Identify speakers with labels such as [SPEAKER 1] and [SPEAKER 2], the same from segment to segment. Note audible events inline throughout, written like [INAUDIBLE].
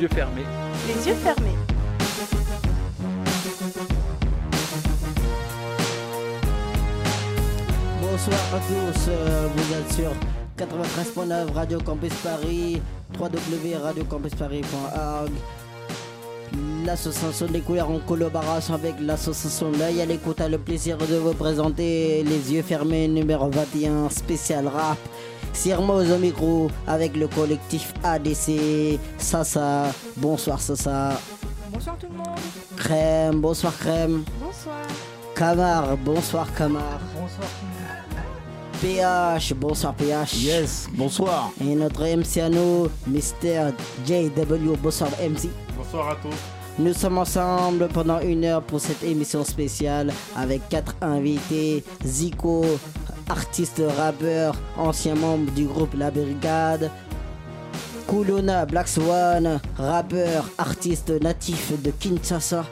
[SPEAKER 1] Yeux fermés.
[SPEAKER 2] Les yeux fermés.
[SPEAKER 1] Les yeux fermés.
[SPEAKER 3] Bonsoir à tous, euh, vous êtes sur 93.9 Radio Campus Paris, www.radiocampusparis.org. L'association des couleurs en collaboration avec l'association L'œil à l'écoute a le plaisir de vous présenter les yeux fermés numéro 21 spécial rap. Sirmoz au micro avec le collectif ADC. Sasa, bonsoir Sasa.
[SPEAKER 1] Bonsoir tout le monde.
[SPEAKER 3] Crème, bonsoir Crème.
[SPEAKER 1] Bonsoir.
[SPEAKER 3] Camar, bonsoir Camar. Bonsoir PH, bonsoir PH.
[SPEAKER 4] Yes, bonsoir.
[SPEAKER 3] Et notre MC à nous, Mr. JW, bonsoir MC.
[SPEAKER 5] Bonsoir à tous.
[SPEAKER 3] Nous sommes ensemble pendant une heure pour cette émission spéciale avec quatre invités. Zico, artiste rappeur, ancien membre du groupe La Brigade. Kulona Black Swan, rappeur, artiste natif de Kinshasa.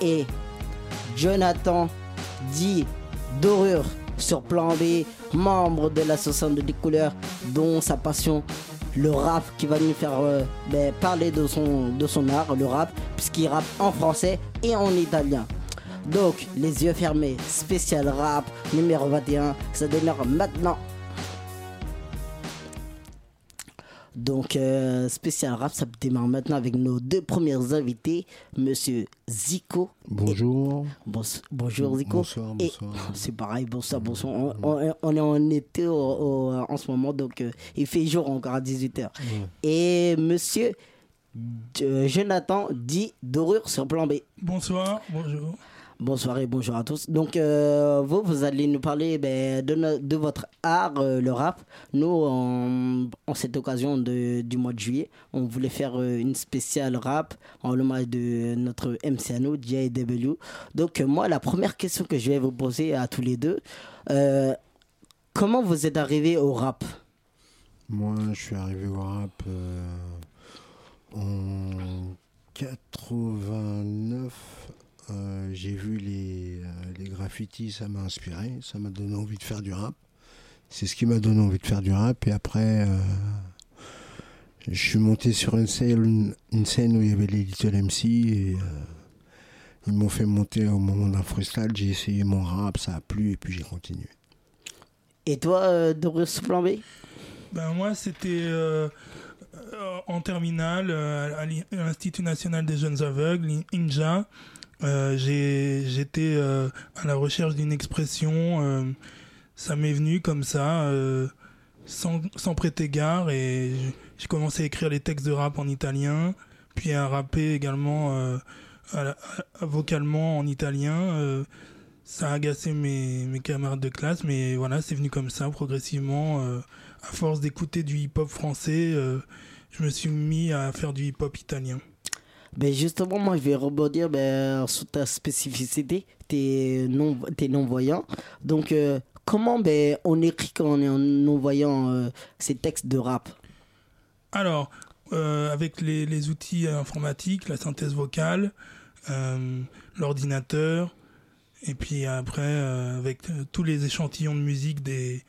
[SPEAKER 3] Et Jonathan dit Dorure sur plan B, membre de l'association de couleurs, dont sa passion, le rap, qui va nous faire euh, ben, parler de son, de son art, le rap, puisqu'il rappe en français et en italien. Donc, les yeux fermés, spécial rap, numéro 21, ça démarre maintenant. Donc, euh, spécial rap, ça démarre maintenant avec nos deux premiers invités, Monsieur Zico.
[SPEAKER 6] Bonjour.
[SPEAKER 3] Bonjour Zico.
[SPEAKER 6] Bonsoir,
[SPEAKER 3] Et
[SPEAKER 6] bonsoir. [LAUGHS]
[SPEAKER 3] c'est pareil, bonsoir, bonsoir. On, on- on est en été au- au- en ce moment, donc euh, il fait jour encore à 18h. Et Monsieur euh, Jonathan dit Dorure sur plan B.
[SPEAKER 5] Bonsoir, bonjour.
[SPEAKER 3] Bonsoir et bonjour à tous. Donc, euh, vous, vous allez nous parler ben, de, votre art, euh, le rap. Nous, en, cette occasion de, du mois de juillet, on voulait faire euh, une spéciale rap en l'hommage de notre MC à nous, JW. Donc, moi, la première question que je vais vous poser à tous les deux, comment vous êtes arrivé au rap?
[SPEAKER 6] Moi, je suis arrivé au rap en 89. Euh, j'ai vu les, euh, les graffitis, ça m'a inspiré, ça m'a donné envie de faire du rap. C'est ce qui m'a donné envie de faire du rap. Et après, euh, je suis monté sur une scène, une scène où il y avait les Little MC et euh, ils m'ont fait monter au moment d'un freestyle. J'ai essayé mon rap, ça a plu et puis j'ai continué.
[SPEAKER 3] Et toi, euh, sur plan B
[SPEAKER 5] Ben moi, c'était en terminale à l'I- à l'Institut national des jeunes aveugles, INJA. Euh, J'étais euh, à la recherche d'une expression. euh, ça m'est venu comme ça, sans, sans prêter gare. Et j'ai commencé à écrire les textes de rap en italien, puis à rapper également vocalement en italien. ça a agacé mes, mes camarades de classe, mais voilà, c'est venu comme ça, progressivement. à force d'écouter du hip-hop français, je me suis mis à faire du hip-hop italien.
[SPEAKER 3] Ben justement, moi, je vais rebondir ben, sur ta spécificité. T'es non, t'es non-voyant. Donc, euh, comment ben, on écrit quand on est non-voyant euh, ces textes de rap?
[SPEAKER 5] Alors, euh, avec les, outils informatiques, la synthèse vocale, l'ordinateur, et puis après, avec tous les échantillons de musique des,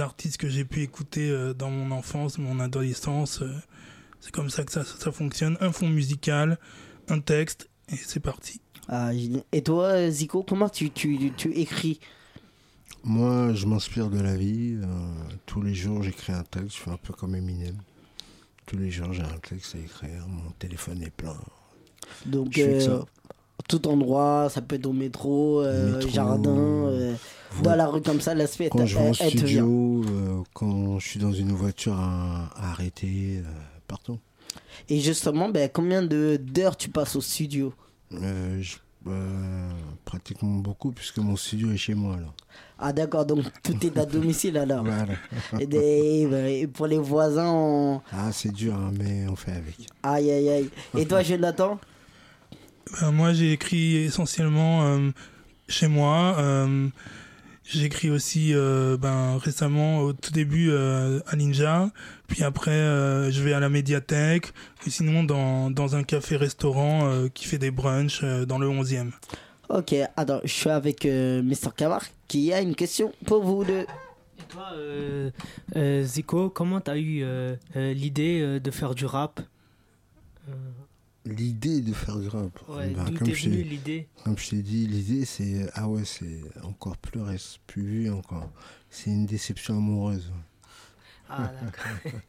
[SPEAKER 5] artistes que j'ai pu écouter dans mon enfance, mon adolescence, c'est comme ça que ça, ça fonctionne. Un fond musical, un texte, et c'est parti.
[SPEAKER 3] Ah. Et toi, Zico, comment tu, tu, tu écris?
[SPEAKER 6] Moi, je m'inspire de la vie. euh, tous les jours, j'écris un texte. Je fais un peu comme Eminem. Tous les jours, j'ai un texte à écrire. Mon téléphone est plein.
[SPEAKER 3] Donc,
[SPEAKER 6] Je fais que
[SPEAKER 3] euh,
[SPEAKER 6] ça.
[SPEAKER 3] tout endroit, ça peut être au métro, euh,
[SPEAKER 6] Métro,
[SPEAKER 3] jardin, euh, dans la rue comme ça, l'aspect
[SPEAKER 6] Quand je vais en studio, euh, quand je suis dans une voiture à, à arrêter, euh, partout.
[SPEAKER 3] Et justement, ben, combien de- d'heures tu passes au studio?
[SPEAKER 6] Euh, je- euh, pratiquement beaucoup, puisque mon studio est chez moi.
[SPEAKER 3] Ah d'accord, donc tout est à domicile alors.
[SPEAKER 6] Voilà.
[SPEAKER 3] Et, des- ben, et pour les voisins, on...
[SPEAKER 6] Ah, c'est dur, hein, mais on fait avec.
[SPEAKER 3] aïe aïe aïe. Et toi, Jonathan?
[SPEAKER 5] Ben, moi, j'ai écrit essentiellement euh, chez moi. euh, J'écris aussi euh, ben, récemment, au tout début, euh, à Ninja. Puis après, euh, je vais à la médiathèque. Et sinon, dans, dans un café-restaurant euh, qui fait des brunchs euh, dans le 11e.
[SPEAKER 3] Ok, attends, je suis avec euh, Mr. Kamar qui a une question pour vous deux.
[SPEAKER 7] Et toi, euh, euh, Zico, comment t'as eu euh, euh, l'idée euh, de faire du rap?
[SPEAKER 6] L'idée de faire du rap.
[SPEAKER 7] Ouais,
[SPEAKER 6] ben,
[SPEAKER 7] d'où
[SPEAKER 6] comme
[SPEAKER 7] t'es
[SPEAKER 6] je t'ai-
[SPEAKER 7] venue l'idée?
[SPEAKER 6] Comme je t'ai dit, l'idée c'est. Ah ouais, c'est encore plus, reste plus vu encore. C'est une déception amoureuse.
[SPEAKER 7] Ah, [LAUGHS] d'accord.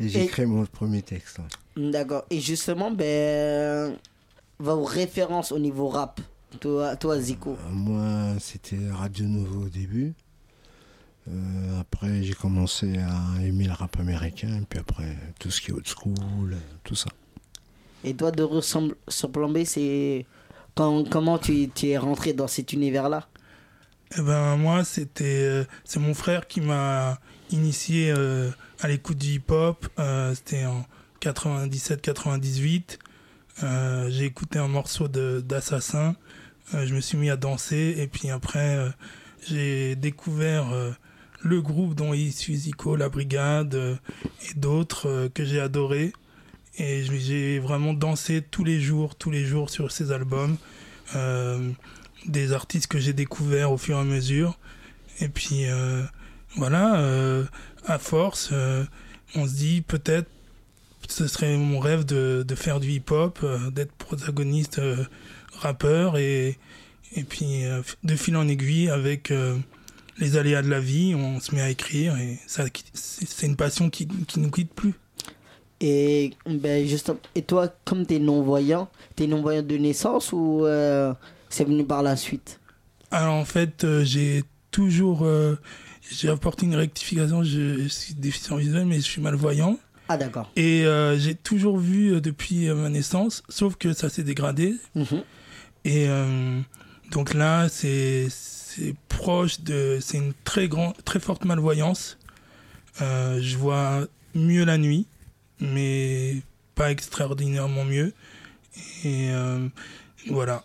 [SPEAKER 6] Et j'ai
[SPEAKER 3] Et-
[SPEAKER 6] créé mon premier texte.
[SPEAKER 3] D'accord. Et justement, ben, vos références au niveau rap, toi, toi Zico.
[SPEAKER 6] Euh, Moi, c'était Radio Nouveau au début. Euh, après, j'ai commencé à aimer le rap américain. Et puis après, tout ce qui est old school, euh, tout ça.
[SPEAKER 3] Et toi, de ressemble sur Plan B, c'est quand, comment tu, tu es rentré dans cet univers-là?
[SPEAKER 5] Eh ben moi c'était c'est mon frère qui m'a initié euh, à l'écoute du hip-hop. Euh, c'était en 97-98. Euh, j'ai écouté un morceau d'Assassin. Je me suis mis à danser et puis après j'ai découvert le groupe dont est issu Zico, la Brigade et d'autres que j'ai adoré. Et j'ai vraiment dansé tous les jours, tous les jours sur ces albums. Des artistes que j'ai découverts au fur et à mesure. Et puis voilà, euh, à force, euh, on se dit peut-être ce serait mon rêve de, de faire du hip-hop, euh, d'être protagoniste rappeur et, et puis de fil en aiguille avec les aléas de la vie, on se met à écrire et ça c'est une passion qui, qui nous quitte plus.
[SPEAKER 3] Et, ben, justement, et toi, comme tu es non-voyant, tu es non-voyant de naissance ou c'est venu par la suite?
[SPEAKER 5] Alors en fait, j'ai toujours j'ai apporté une rectification. Je, je suis déficient visuel, mais je suis malvoyant.
[SPEAKER 3] Ah d'accord.
[SPEAKER 5] Et euh, j'ai toujours vu euh, depuis euh, ma naissance, sauf que ça s'est dégradé.
[SPEAKER 3] Mhm.
[SPEAKER 5] Et euh, donc là, c'est c'est proche de, c'est une très grande, très forte malvoyance. Euh, je vois mieux la nuit, mais pas extraordinairement mieux. Et voilà.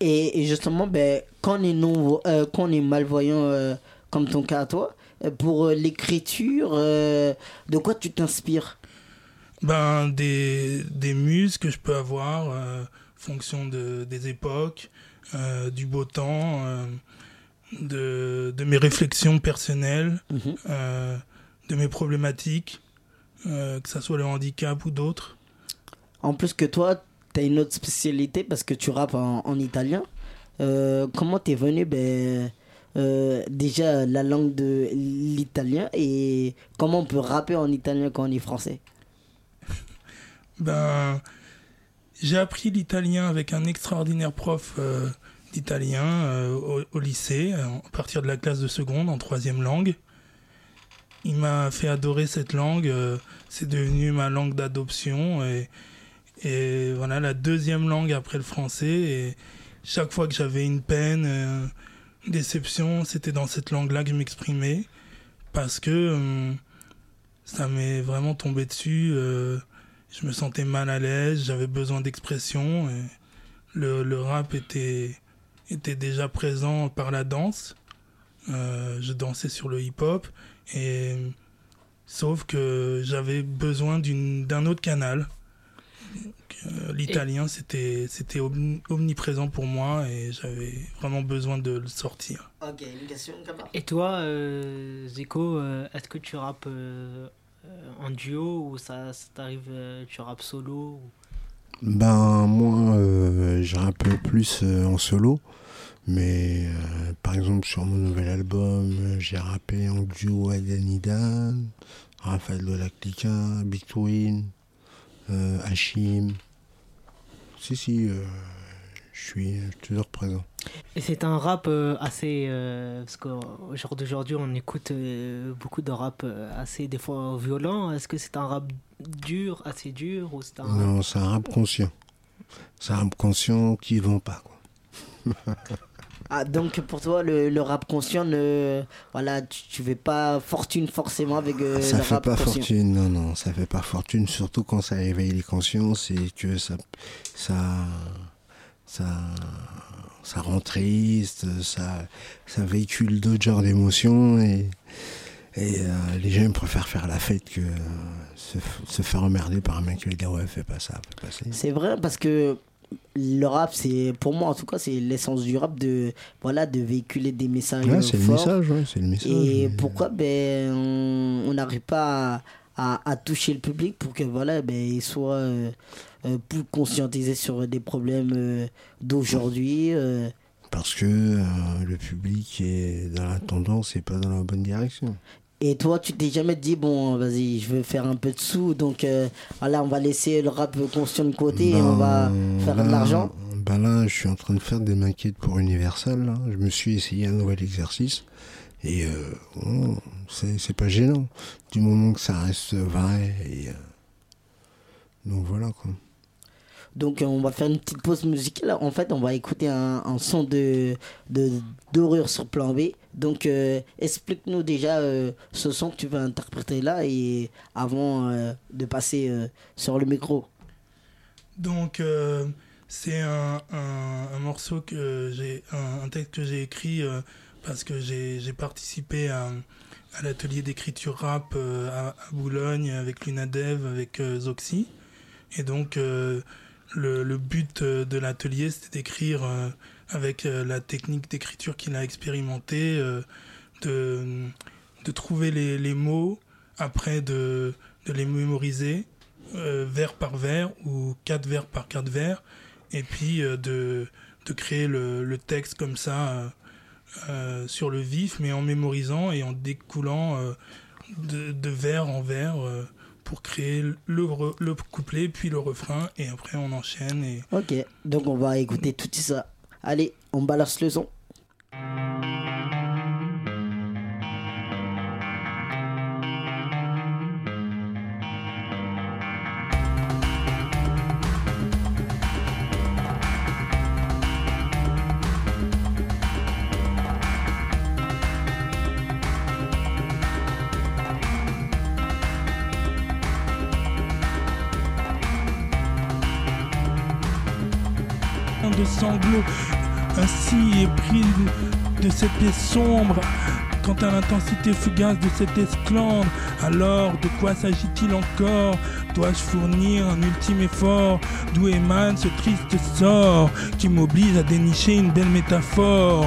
[SPEAKER 3] Et, justement, ben, quand, on est non, quand on est malvoyant, comme ton cas à toi, pour euh, l'écriture, euh, de quoi tu t'inspires?
[SPEAKER 5] Ben, des, des muses que je peux avoir, euh, fonction de, des époques, euh, du beau temps, de, de mes réflexions personnelles,
[SPEAKER 3] Mhm.
[SPEAKER 5] de mes problématiques, que ce soit le handicap ou d'autres.
[SPEAKER 3] En plus que toi, tu as une autre spécialité parce que tu rappes en, en italien. Comment t'es venu ben, euh, déjà la langue de l'italien et comment on peut rapper en italien quand on est français? [LAUGHS]
[SPEAKER 5] Ben, j'ai appris l'italien avec un extraordinaire prof euh, d'italien euh, au, lycée, à partir de la classe de seconde, en troisième langue. Il m'a fait adorer cette langue. c'est devenu ma langue d'adoption. Et, et voilà, la deuxième langue après le français. Et chaque fois que j'avais une peine, déception, c'était dans cette langue-là que je m'exprimais. Parce que euh, ça m'est vraiment tombé dessus. euh, je me sentais mal à l'aise, j'avais besoin d'expression. Le, le rap était, était déjà présent par la danse. Euh, je dansais sur le hip-hop. Et, sauf que j'avais besoin d'un autre canal. Euh, L'italien, c'était c'était omni- omniprésent pour moi et j'avais vraiment besoin de le sortir.
[SPEAKER 3] Ok, une question,
[SPEAKER 7] Et toi, euh, Zico, euh, est-ce que tu rappes euh, en duo ou ça, ça t'arrive, euh, tu rappes solo ou-
[SPEAKER 6] Ben, moi, euh, je rappe plus euh, en solo. Mais euh, par exemple, sur mon nouvel album, j'ai rappé en duo Dan, Raphaël de Lactica, Big Twin, euh, Hachim. Si, si, euh, je suis toujours présent.
[SPEAKER 7] Et c'est un rap euh, assez. euh, parce qu'au jour d'aujourd'hui, on écoute euh, beaucoup de rap euh, assez, des fois, violent. Est-ce que c'est un rap dur, assez dur ou c'est un...
[SPEAKER 6] Non, c'est un rap conscient. C'est un rap conscient qui vend pas. Quoi. [LAUGHS]
[SPEAKER 3] Ah, donc pour toi, le, le rap conscient, ne, voilà, tu, tu fais pas fortune forcément avec euh,
[SPEAKER 6] ça
[SPEAKER 3] le
[SPEAKER 6] fait
[SPEAKER 3] rap
[SPEAKER 6] pas
[SPEAKER 3] conscient.
[SPEAKER 6] fortune, non, non, ça fait pas fortune, surtout quand ça éveille les consciences et que ça, ça, ça, ça rend triste, ça, ça véhicule d'autres genres d'émotions et, et euh, les gens préfèrent faire la fête que euh, se, se faire emmerder par un mec qui dit ouais fais pas ça, fais pas ça.
[SPEAKER 3] C'est vrai parce que le rap, c'est pour moi en tout cas, c'est l'essence du rap de voilà de véhiculer des messages
[SPEAKER 6] Ouais, c'est le
[SPEAKER 3] forts.
[SPEAKER 6] message, ouais, c'est le message.
[SPEAKER 3] Et
[SPEAKER 6] mais-
[SPEAKER 3] pourquoi ben on n'arrive pas à, à- à toucher le public pour que voilà ben il soit euh, euh, plus conscientisé sur des problèmes euh, d'aujourd'hui.
[SPEAKER 6] Parce que le public est dans la tendance et pas dans la bonne direction.
[SPEAKER 3] Et toi, tu t'es jamais dit, bon, vas-y, je veux faire un peu de sous, donc euh, voilà, on va laisser le rap conscient de côté et on va faire de
[SPEAKER 6] là,
[SPEAKER 3] l'argent
[SPEAKER 6] Ben là, je suis en train de faire des maquettes pour Universal. là. Je me suis essayé un nouvel exercice. Et euh, c'est pas gênant. Du moment que ça reste vrai. Et, euh, donc voilà quoi.
[SPEAKER 3] Donc euh, on va faire une petite pause musicale. En fait, on va écouter un, son de dorure sur plan B. Donc euh, explique-nous déjà euh, ce son que tu vas interpréter là et avant de passer sur le micro.
[SPEAKER 5] Donc, c'est un, un- morceau que j'ai, un, texte que j'ai écrit parce que j'ai participé à, l'atelier d'écriture rap à, à Boulogne avec l'UNADEV, avec euh, Zoxy. Et donc, le, but euh, de l'atelier, c'était d'écrire euh, avec euh, la technique d'écriture qu'il a expérimentée, de, trouver les, mots, après de, les mémoriser vers par vers ou quatre vers par quatre vers, et puis de, créer le, texte comme ça sur le vif, mais en mémorisant et en découlant de, de vers en vers pour créer le, le couplet, puis le refrain, et après on enchaîne. Et...
[SPEAKER 3] Ok, donc on va écouter tout ça. Allez, on balance le son.
[SPEAKER 5] De sanglots ainsi est pris de cette pièce sombre quant à l'intensité fugace de cette esclandre alors de quoi s'agit-il encore? Dois-je fournir un ultime effort? D'où émane ce triste sort qui m'oblige à dénicher une belle métaphore?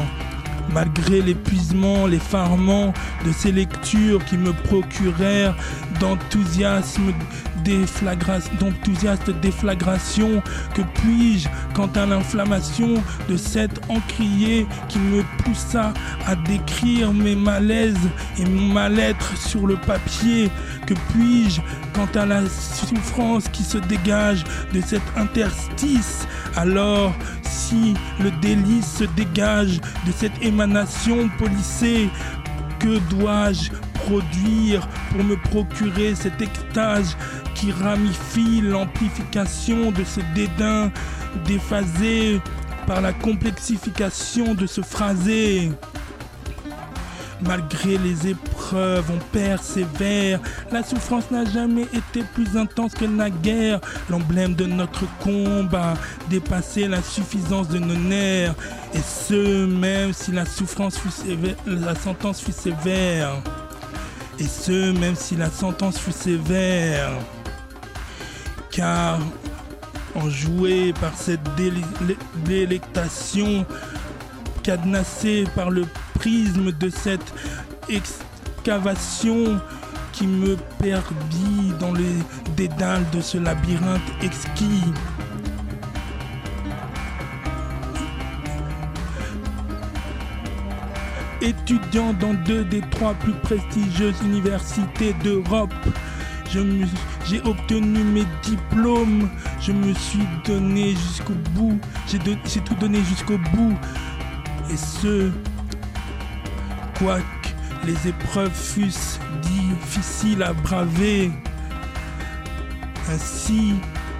[SPEAKER 5] Malgré l'épuisement, l'effarement de ces lectures qui me procurèrent d'enthousiasme d'enthousiaste déflagration, que puis-je quant à l'inflammation de cette encrier qui me poussa à décrire mes malaises et mon mal-être sur le papier? Que puis-je quant à la souffrance qui se dégage de cet interstice? Alors, si le délice se dégage de cette émanation polissée, que dois-je produire pour me procurer cet extase qui ramifie l'amplification de ce dédain déphasé par la complexification de ce phrasé Malgré les épreuves, on persévère. La souffrance n'a jamais été plus intense que naguère. L'emblème de notre combat dépassait la suffisance de nos nerfs. Et ce, même si la souffrance fut sévère, la sentence fut sévère. Et ce, même si la sentence fut sévère. Car enjoué par cette délectation, cadenassé par le prisme de cette excavation qui me perdit dans les dédales de ce labyrinthe exquis. Étudiant dans deux des trois plus prestigieuses universités d'Europe. J'ai obtenu mes diplômes, je me suis donné jusqu'au bout, j'ai tout donné jusqu'au bout. Et ce, quoique les épreuves fussent difficiles à braver. Ainsi,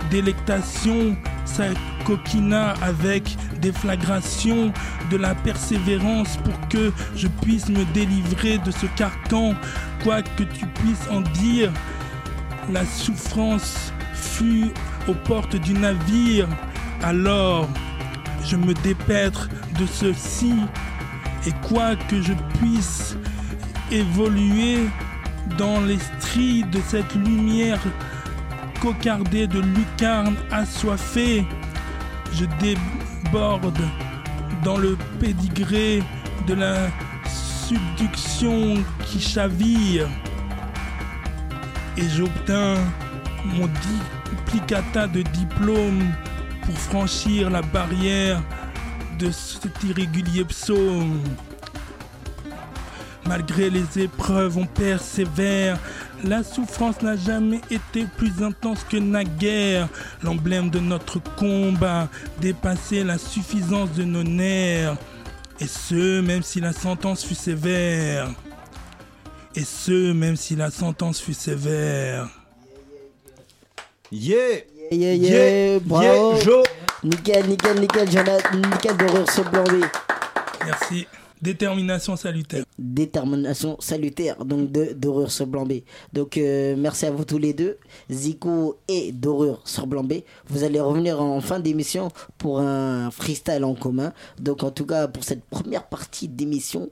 [SPEAKER 5] délectation s'acoquina avec déflagration de la persévérance pour que je puisse me délivrer de ce carcan, quoi que tu puisses en dire. La souffrance fut aux portes du navire, alors je me dépêtre de ceci, et quoi que je puisse évoluer dans les stries de cette lumière cocardée de lucarnes assoiffées, je dans le pédigré de la subduction qui chavire et j'obtins mon duplicata de diplôme pour franchir la barrière de cet irrégulier psaume. Malgré les épreuves, on persévère. La souffrance n'a jamais été plus intense que naguère. L'emblème de notre combat dépassait la suffisance de nos nerfs. Et ce, même si la sentence fut sévère. Et ce, même si la sentence fut sévère.
[SPEAKER 8] Yeah
[SPEAKER 3] Yeah, yeah,
[SPEAKER 8] Yeah,
[SPEAKER 3] bravo.
[SPEAKER 8] yeah, Jo.
[SPEAKER 3] Nickel, nickel, nickel, Jonathan, nickel d'horreur sur Blondé.
[SPEAKER 5] Merci. Détermination salutaire.
[SPEAKER 3] Détermination salutaire, donc de d'horreur sur Blambé. Donc euh, merci à vous tous les deux, Zico et d'horreur sur Blambé. Vous allez revenir en fin d'émission pour un freestyle en commun. Donc en tout cas pour cette première partie d'émission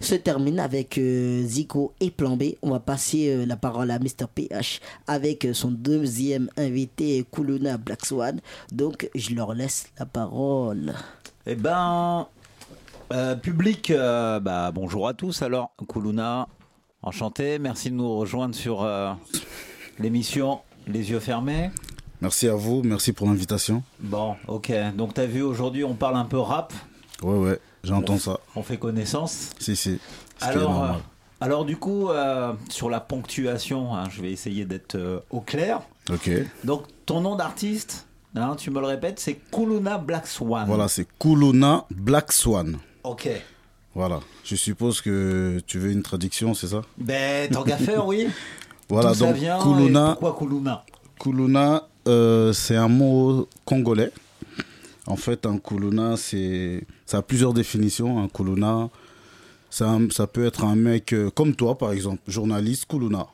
[SPEAKER 3] se termine avec euh, Zico et Plan B. On va passer euh, la parole à Mr PH avec euh, son deuxième invité Kuluna Black Swan. Donc je leur laisse la parole.
[SPEAKER 8] Eh ben, euh, public, euh, bah, bonjour à tous. Alors, Kuluna, enchanté. Merci de nous rejoindre sur euh, l'émission Les yeux fermés.
[SPEAKER 9] Merci à vous, merci pour l'invitation.
[SPEAKER 8] Bon, ok. Donc, t'as vu aujourd'hui, on parle un peu rap.
[SPEAKER 9] Ouais, ouais, j'entends
[SPEAKER 8] On-
[SPEAKER 9] ça.
[SPEAKER 8] On fait connaissance.
[SPEAKER 9] Si, si.
[SPEAKER 8] Alors, alors du coup, sur la ponctuation, hein, je vais essayer d'être au clair.
[SPEAKER 9] Ok.
[SPEAKER 8] Donc, ton nom d'artiste, hein, tu me le répètes, c'est Kuluna Black Swan.
[SPEAKER 9] Voilà, c'est Kuluna Black Swan.
[SPEAKER 8] Ok.
[SPEAKER 9] Voilà. Je suppose que tu veux une traduction, c'est ça?
[SPEAKER 8] Ben, tant qu'à faire, oui. [LAUGHS]
[SPEAKER 9] Voilà, donc
[SPEAKER 8] vient
[SPEAKER 9] Kuluna.
[SPEAKER 8] pourquoi Kuluna?
[SPEAKER 9] Kuluna, euh, c'est un mot congolais. En fait, un Kuluna, c'est, ça a plusieurs définitions. Un Kuluna, ça, ça peut être un mec euh, comme toi, par exemple, journaliste Kuluna.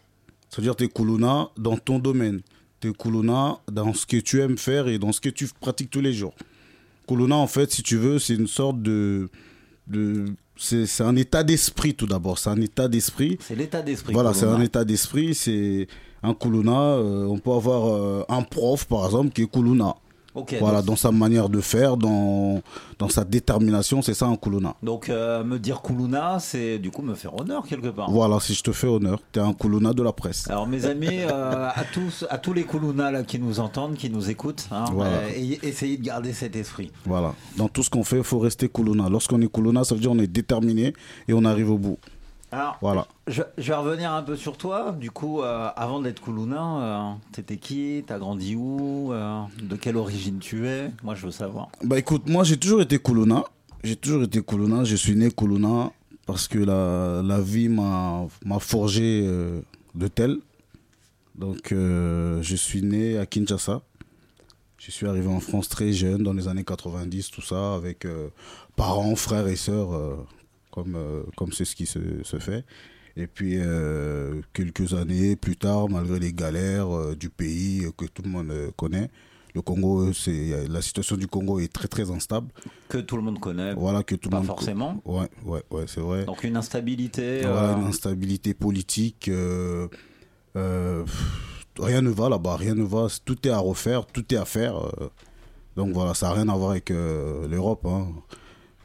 [SPEAKER 9] C'est-à-dire, tu es Kuluna dans ton domaine. Tu es Kuluna dans ce que tu aimes faire et dans ce que tu pratiques tous les jours. Kuluna, en fait, si tu veux, c'est une sorte de. De c'est un état d'esprit tout d'abord. C'est un état d'esprit.
[SPEAKER 8] C'est l'état d'esprit.
[SPEAKER 9] Voilà, c'est un état d'esprit. C'est un Kuluna. euh, on peut avoir euh, un prof, par exemple, qui est Kuluna. Voilà,
[SPEAKER 8] donc-
[SPEAKER 9] dans sa manière de faire, dans, dans sa détermination, c'est ça un Kuluna.
[SPEAKER 8] Donc, euh, me dire Kuluna, c'est du coup me faire honneur quelque part.
[SPEAKER 9] Voilà, si je te fais honneur, tu es un Kuluna de la presse.
[SPEAKER 8] Alors mes amis, euh, à tous, à tous les Kuluna là qui nous entendent, qui nous écoutent, hein,
[SPEAKER 9] Voilà.
[SPEAKER 8] euh, ayez- essayez de garder cet esprit.
[SPEAKER 9] Voilà, dans tout ce qu'on fait, il faut rester Kuluna. Lorsqu'on est Kuluna, ça veut dire qu'on est déterminé et on arrive au bout.
[SPEAKER 8] Alors,
[SPEAKER 9] Voilà.
[SPEAKER 8] je, je vais revenir un peu sur toi. Du coup, euh, avant d'être Kuluna, euh, t'étais qui? T'as grandi où? Euh, De quelle origine tu es? Moi, je veux savoir.
[SPEAKER 9] Bah écoute, moi j'ai toujours été Kuluna. J'ai toujours été Kuluna. Je suis né Kuluna parce que la, la vie m'a m'a forgé de tel. Donc je suis né à Kinshasa. Je suis arrivé en France très jeune, dans les années 90, tout ça, avec parents, frères et sœurs, comme euh, comme c'est ce qui se, se fait. Et puis euh, quelques années plus tard, malgré les galères euh, du pays que tout le monde connaît, le Congo, c'est la situation du Congo est très très instable.
[SPEAKER 8] Que tout le monde connaît.
[SPEAKER 9] Voilà que tout
[SPEAKER 8] Pas
[SPEAKER 9] le monde.
[SPEAKER 8] forcément.
[SPEAKER 9] Ouais, ouais, ouais, c'est vrai.
[SPEAKER 8] Donc une instabilité.
[SPEAKER 9] Voilà, une instabilité politique. rien ne va là-bas, rien ne va. Tout est à refaire, tout est à faire. donc voilà, ça n'a rien à voir avec euh, l'Europe. hein.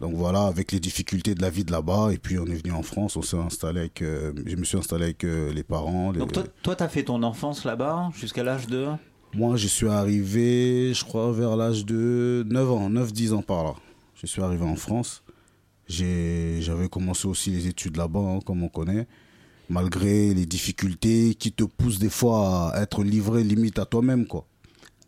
[SPEAKER 9] Donc voilà, avec les difficultés de la vie de là-bas. Et puis on est venu en France, on s'est installé avec. euh, je me suis installé avec euh, les parents. les-
[SPEAKER 8] Donc toi, toi, t'as fait ton enfance là-bas jusqu'à l'âge de?
[SPEAKER 9] Moi, je suis arrivé, je crois, vers l'âge de 9 ans, 9-10 ans par là. Je suis arrivé en France. J'ai- J'avais commencé aussi les études là-bas, hein, comme on connaît, malgré les difficultés qui te poussent des fois à être livré limite à toi-même, quoi.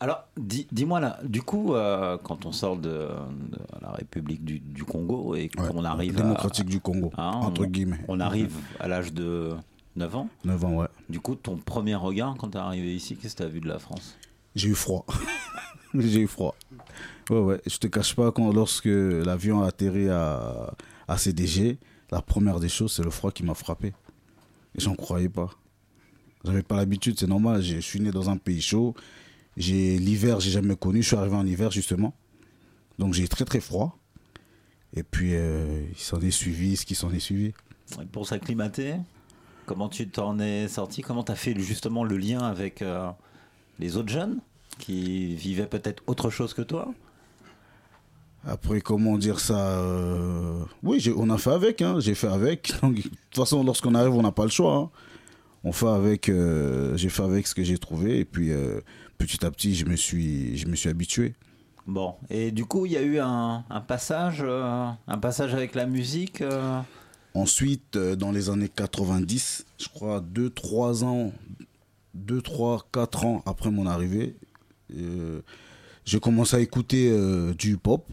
[SPEAKER 8] Alors, dis- dis-moi là, du coup, euh, quand on sort de, de la République du, du Congo et qu'on arrive à-
[SPEAKER 9] démocratique du Congo,
[SPEAKER 8] hein,
[SPEAKER 9] entre
[SPEAKER 8] on-
[SPEAKER 9] guillemets.
[SPEAKER 8] On arrive à l'âge de 9 ans.
[SPEAKER 9] 9 ans, ouais.
[SPEAKER 8] Du coup, ton premier regard quand t'es arrivé ici, qu'est-ce que t'as vu de la France?
[SPEAKER 9] J'ai eu froid. [LAUGHS] J'ai eu froid. Ouais, ouais. Je te cache pas, quand, lorsque l'avion a atterri à, à CDG, la première des choses, c'est le froid qui m'a frappé. Et j'en croyais pas. J'avais pas l'habitude, c'est normal. Je suis né dans un pays chaud. J'ai l'hiver, j'ai jamais connu. Je suis arrivé en hiver justement. Donc j'ai très très froid. Et puis euh, il s'en est suivi ce qui s'en est suivi.
[SPEAKER 8] Et Pour s'acclimater, comment tu t'en es sorti? Comment t'as fait justement le lien avec euh, les autres jeunes qui vivaient peut-être autre chose que toi?
[SPEAKER 9] Après, comment dire ça euh, Oui, on a fait avec. hein, J'ai fait avec. [LAUGHS] Donc, de toute façon, lorsqu'on arrive, on n'a pas le choix. hein. On fait avec. euh, j'ai fait avec ce que j'ai trouvé. Et puis, euh, petit à petit, je me suis, je me suis habitué.
[SPEAKER 8] Bon, et du coup, il y a eu un, un passage, euh, un passage avec la musique. euh,
[SPEAKER 9] Ensuite, euh, dans les années 90, je crois 2, 3 ans, 2, 3, 4 ans après mon arrivée, euh, j'ai commencé à écouter du hip-hop,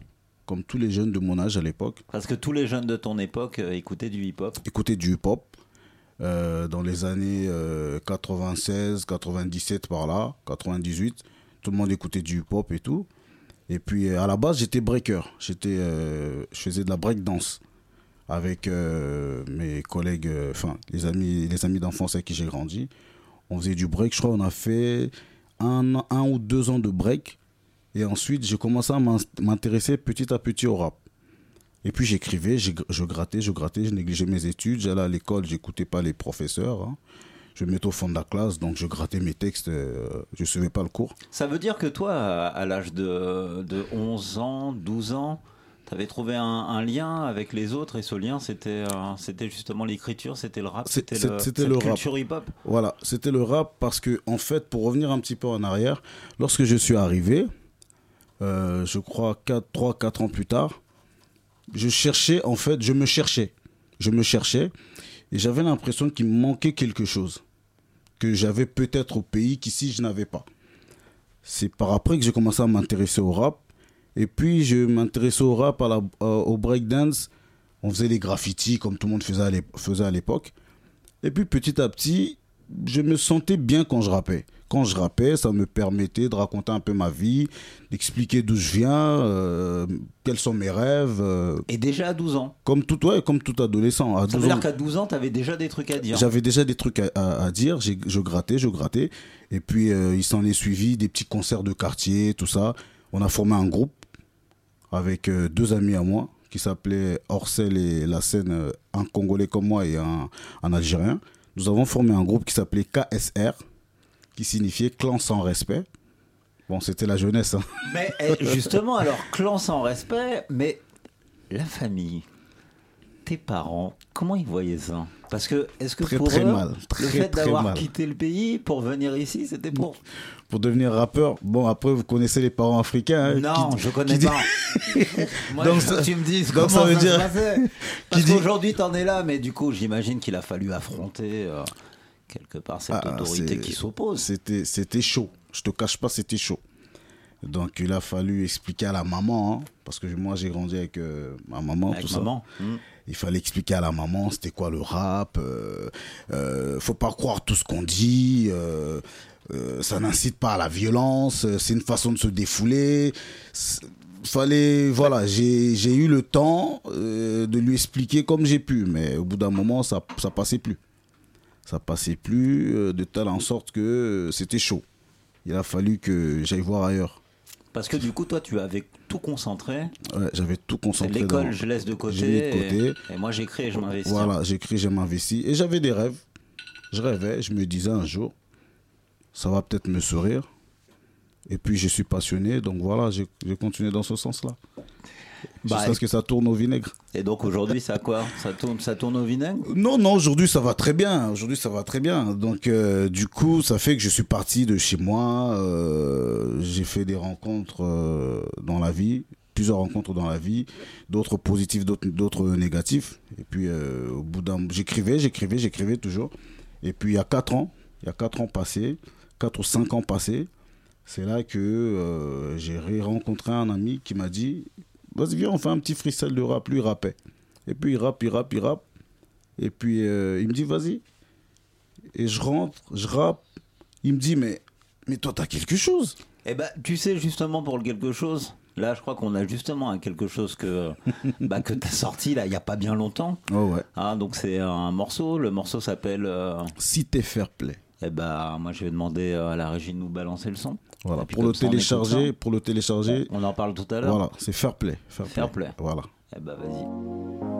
[SPEAKER 9] comme tous les jeunes de mon âge à l'époque.
[SPEAKER 8] Parce que tous les jeunes de ton époque écoutaient du hip-hop.
[SPEAKER 9] Écouter du hip-hop euh, dans les années euh, 96, 97 par là, 98. Tout le monde écoutait du hip-hop et tout. Et puis euh, à la base, j'étais breaker. J'étais, euh, je faisais de la break dance avec euh, mes collègues, euh, enfin les amis, les amis d'enfance avec qui j'ai grandi. On faisait du break. Je crois on a fait un, un ou deux ans de break. Et ensuite, j'ai commencé à m'in- m'intéresser petit à petit au rap. Et puis j'écrivais, je grattais, je grattais, je négligeais mes études. J'allais à l'école, j'écoutais pas les professeurs. hein. Je me mettais au fond de la classe, donc je grattais mes textes, euh, je suivais pas le cours.
[SPEAKER 8] Ça veut dire que toi, à, l'âge de, de 11 ans, 12 ans, tu avais trouvé un, un lien avec les autres et ce lien, c'était euh, c'était justement l'écriture, c'était le rap, c'était le,
[SPEAKER 9] c'était
[SPEAKER 8] cette
[SPEAKER 9] le rap.
[SPEAKER 8] culture hip-hop?
[SPEAKER 9] Voilà, c'était le rap parce que, en fait, pour revenir un petit peu en arrière, lorsque je suis arrivé, euh, je crois 3-4 ans plus tard, je cherchais, en fait, je me cherchais. Je me cherchais et j'avais l'impression qu'il me manquait quelque chose que j'avais peut-être au pays qu'ici je n'avais pas. C'est par après que j'ai commencé à m'intéresser au rap. Et puis je m'intéressais au rap, la, euh, au breakdance. On faisait les graffitis comme tout le monde faisait à l'époque. Et puis petit à petit, je me sentais bien quand je rappais. Quand je rappais, ça me permettait de raconter un peu ma vie, d'expliquer d'où je viens, euh, quels sont mes rêves. euh,
[SPEAKER 8] Et déjà à 12 ans.
[SPEAKER 9] comme tout, ouais, comme tout adolescent. À
[SPEAKER 8] Ça
[SPEAKER 9] 12
[SPEAKER 8] veut dire qu'à 12 ans, tu avais déjà des trucs à dire.
[SPEAKER 9] j'avais déjà des trucs à, à- à dire, je grattais, je grattais. Et puis, euh, il s'en est suivi des petits concerts de quartier, tout ça. On a formé un groupe avec deux amis à moi qui s'appelaient Orcel et la scène, un Congolais comme moi et un, un Algérien. Nous avons formé un groupe qui s'appelait KSR, qui signifiait Clan sans respect. Bon, c'était la jeunesse. hein. [LAUGHS]
[SPEAKER 8] Mais eh, justement, alors, clan sans respect, mais la famille, tes parents, comment ils voyaient ça? Parce que, est-ce que
[SPEAKER 9] Très,
[SPEAKER 8] pour
[SPEAKER 9] très
[SPEAKER 8] eux,
[SPEAKER 9] mal.
[SPEAKER 8] le fait d'avoir quitté le pays pour venir ici, c'était pour...
[SPEAKER 9] Pour devenir rappeur, bon, après, vous connaissez les parents africains. hein,
[SPEAKER 8] Non,
[SPEAKER 9] qui-
[SPEAKER 8] je connais
[SPEAKER 9] qui dit-
[SPEAKER 8] pas. [LAUGHS] Moi,
[SPEAKER 9] Donc, ça-
[SPEAKER 8] tu me dises
[SPEAKER 9] donc
[SPEAKER 8] comment
[SPEAKER 9] ça veut dire-. [LAUGHS]
[SPEAKER 8] Parce qu'aujourd'hui, t'en es là, mais du coup, j'imagine qu'il a fallu affronter euh, quelque part cette
[SPEAKER 9] Ah,
[SPEAKER 8] autorité qui s'oppose.
[SPEAKER 9] C'était, c'était chaud. Je te cache pas, c'était chaud. Donc il a fallu expliquer à la maman, hein, parce que moi j'ai grandi avec euh, ma maman,
[SPEAKER 8] Avec
[SPEAKER 9] tout
[SPEAKER 8] maman.
[SPEAKER 9] ça.
[SPEAKER 8] Hmm.
[SPEAKER 9] Il fallait expliquer à la maman c'était quoi le rap. euh, euh, faut pas croire tout ce qu'on dit. euh, ça n'incite pas à la violence. C'est une façon de se défouler. Fallait, voilà, j'ai eu le temps de lui expliquer comme j'ai pu, mais au bout d'un moment, ça, ça passait plus ça passait plus de telle en sorte que c'était chaud. Il a fallu que j'aille voir ailleurs.
[SPEAKER 8] Parce que du coup, toi, tu avais tout concentré.
[SPEAKER 9] Ouais, j'avais tout concentré.
[SPEAKER 8] l'école, je laisse de côté.
[SPEAKER 9] De.
[SPEAKER 8] Et, et moi, j'écris et je m'investis.
[SPEAKER 9] Voilà, j'écris, je m'investis. Et j'avais des rêves. Je rêvais, je me disais un jour, ça va peut-être me sourire. Et puis je suis passionné, donc voilà, j'ai continué dans ce sens-là.
[SPEAKER 8] Bah,
[SPEAKER 9] Jusqu'à ce que ça tourne au vinaigre.
[SPEAKER 8] Et donc aujourd'hui, ça quoi? Ça tourne, ça tourne au vinaigre?
[SPEAKER 9] Non, non, aujourd'hui ça va très bien. Aujourd'hui ça va très bien. Donc euh, du coup, ça fait que je suis parti de chez moi. euh, j'ai fait des rencontres euh, dans la vie, plusieurs rencontres dans la vie, d'autres positifs, d'autres négatifs. Et puis, au bout d'un. J'écrivais, j'écrivais, j'écrivais toujours. Et puis, il y a 4 ans, il y a 4 ans passés, 4 ou 5 ans passés, c'est là que euh, j'ai rencontré un ami qui m'a dit Vas-y, viens, on fait un petit freestyle de rap. Lui, il rappait. Et puis, il rappe, il rappe, il rappe. Et puis, euh, il me dit Vas-y. Et je rentre, je rappe. Il me dit Mais, mais toi, t'as quelque chose.
[SPEAKER 8] Eh ben, tu sais, justement, pour le quelque chose, là, je crois qu'on a justement un quelque chose que, [LAUGHS] bah, que t'as sorti, là, il n'y a pas bien longtemps.
[SPEAKER 9] Oh ouais.
[SPEAKER 8] Hein, donc, c'est un morceau. Le morceau s'appelle. euh,
[SPEAKER 9] Si t'es fair play.
[SPEAKER 8] Eh ben, moi, je vais demander à la régie de nous balancer le son.
[SPEAKER 9] Voilà, pour le télécharger, pour le télécharger.
[SPEAKER 8] On en parle tout à l'heure.
[SPEAKER 9] Voilà, c'est fair play. Fair play.
[SPEAKER 8] Fair play.
[SPEAKER 9] Voilà.
[SPEAKER 8] Eh ben,
[SPEAKER 10] vas-y.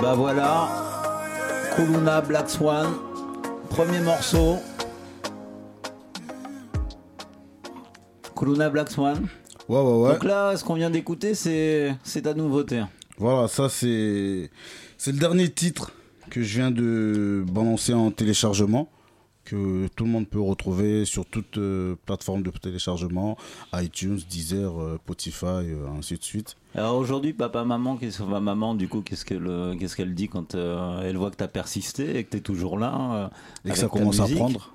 [SPEAKER 8] Ben voilà. Kuluna Black Swan. Premier morceau. Kuluna Black Swan.
[SPEAKER 9] Ouais, ouais, ouais.
[SPEAKER 8] Donc là, ce qu'on vient d'écouter, c'est c'est ta nouveauté.
[SPEAKER 9] Voilà, ça c'est c'est le dernier titre que je viens de balancer en téléchargement que tout le monde peut retrouver sur toute euh, plateforme de téléchargement, iTunes, Deezer, euh, Spotify, euh, ainsi de suite.
[SPEAKER 8] Alors aujourd'hui, papa, maman, qu'est-ce ma maman, du coup, qu'est-ce qu'elle qu'est-ce qu'elle dit quand elle voit que tu as persisté et que tu es toujours là
[SPEAKER 9] Et que ça commence à prendre.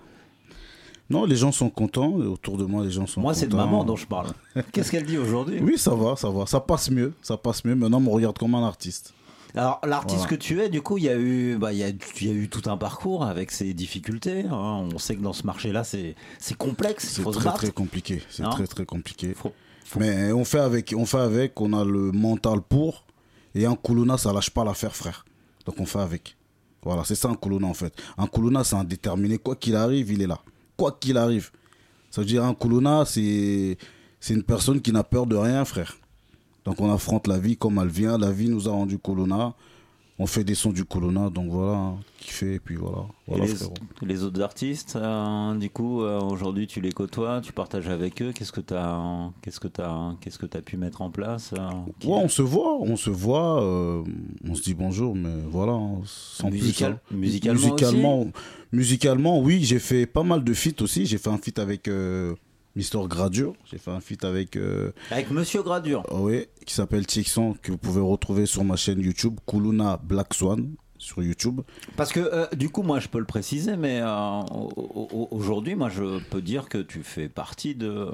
[SPEAKER 9] Non, les gens sont contents. Autour de moi, les gens sont
[SPEAKER 8] Moi,
[SPEAKER 9] contents.
[SPEAKER 8] c'est de maman dont je parle. [LAUGHS] Qu'est-ce qu'elle dit aujourd'hui?
[SPEAKER 9] Oui, ça va, ça va. Ça passe mieux. Ça passe mieux. Maintenant, on me regarde comme un artiste.
[SPEAKER 8] Alors, l'artiste
[SPEAKER 9] Voilà.
[SPEAKER 8] que tu es, du coup, il y, a eu, bah, il y, a, il y a eu tout un parcours avec ses difficultés. hein. On sait que dans ce marché-là, c'est c'est complexe.
[SPEAKER 9] C'est très compliqué. C'est
[SPEAKER 8] Hein
[SPEAKER 9] très très compliqué. Mais on fait avec, on fait avec. On a le mental pour. Et un Kuluna, ça lâche pas l'affaire, frère. Donc on fait avec. Voilà, c'est ça un Kuluna en fait. Un Kuluna, c'est un déterminé. Quoi qu'il arrive, il est là. Quoi qu'il arrive. Ça veut dire un Kuluna, c'est c'est une personne qui n'a peur de rien, frère. Donc on affronte la vie comme elle vient. La vie nous a rendu Kuluna. On fait des sons du Kuluna. Donc voilà, hein, kiffer. Et puis voilà.
[SPEAKER 8] Et
[SPEAKER 9] voilà
[SPEAKER 8] les,
[SPEAKER 9] frérot.
[SPEAKER 8] les autres artistes, euh, du coup, euh, aujourd'hui, tu les côtoies, tu partages avec eux. Qu'est-ce que tu as, qu'est-ce que t'as, qu'est-ce que t'as pu mettre en place euh,
[SPEAKER 9] Ouais, on se voit, on se voit, euh, on se dit bonjour, mais voilà, hein, sans
[SPEAKER 8] Musical-
[SPEAKER 9] plus. hein.
[SPEAKER 8] musicalement
[SPEAKER 9] musicalement, musicalement, oui, j'ai fait pas mal de feats aussi. J'ai fait un feat avec euh, Mister Gradure, j'ai fait un feat avec, euh,
[SPEAKER 8] Avec Monsieur Gradure.
[SPEAKER 9] oui, qui s'appelle Tixon, que vous pouvez retrouver sur ma chaîne YouTube, Kuluna Black Swan sur YouTube.
[SPEAKER 8] Parce que euh, du coup, moi, je peux le préciser, mais euh, au- au- au- aujourd'hui, moi, je peux dire que tu fais partie de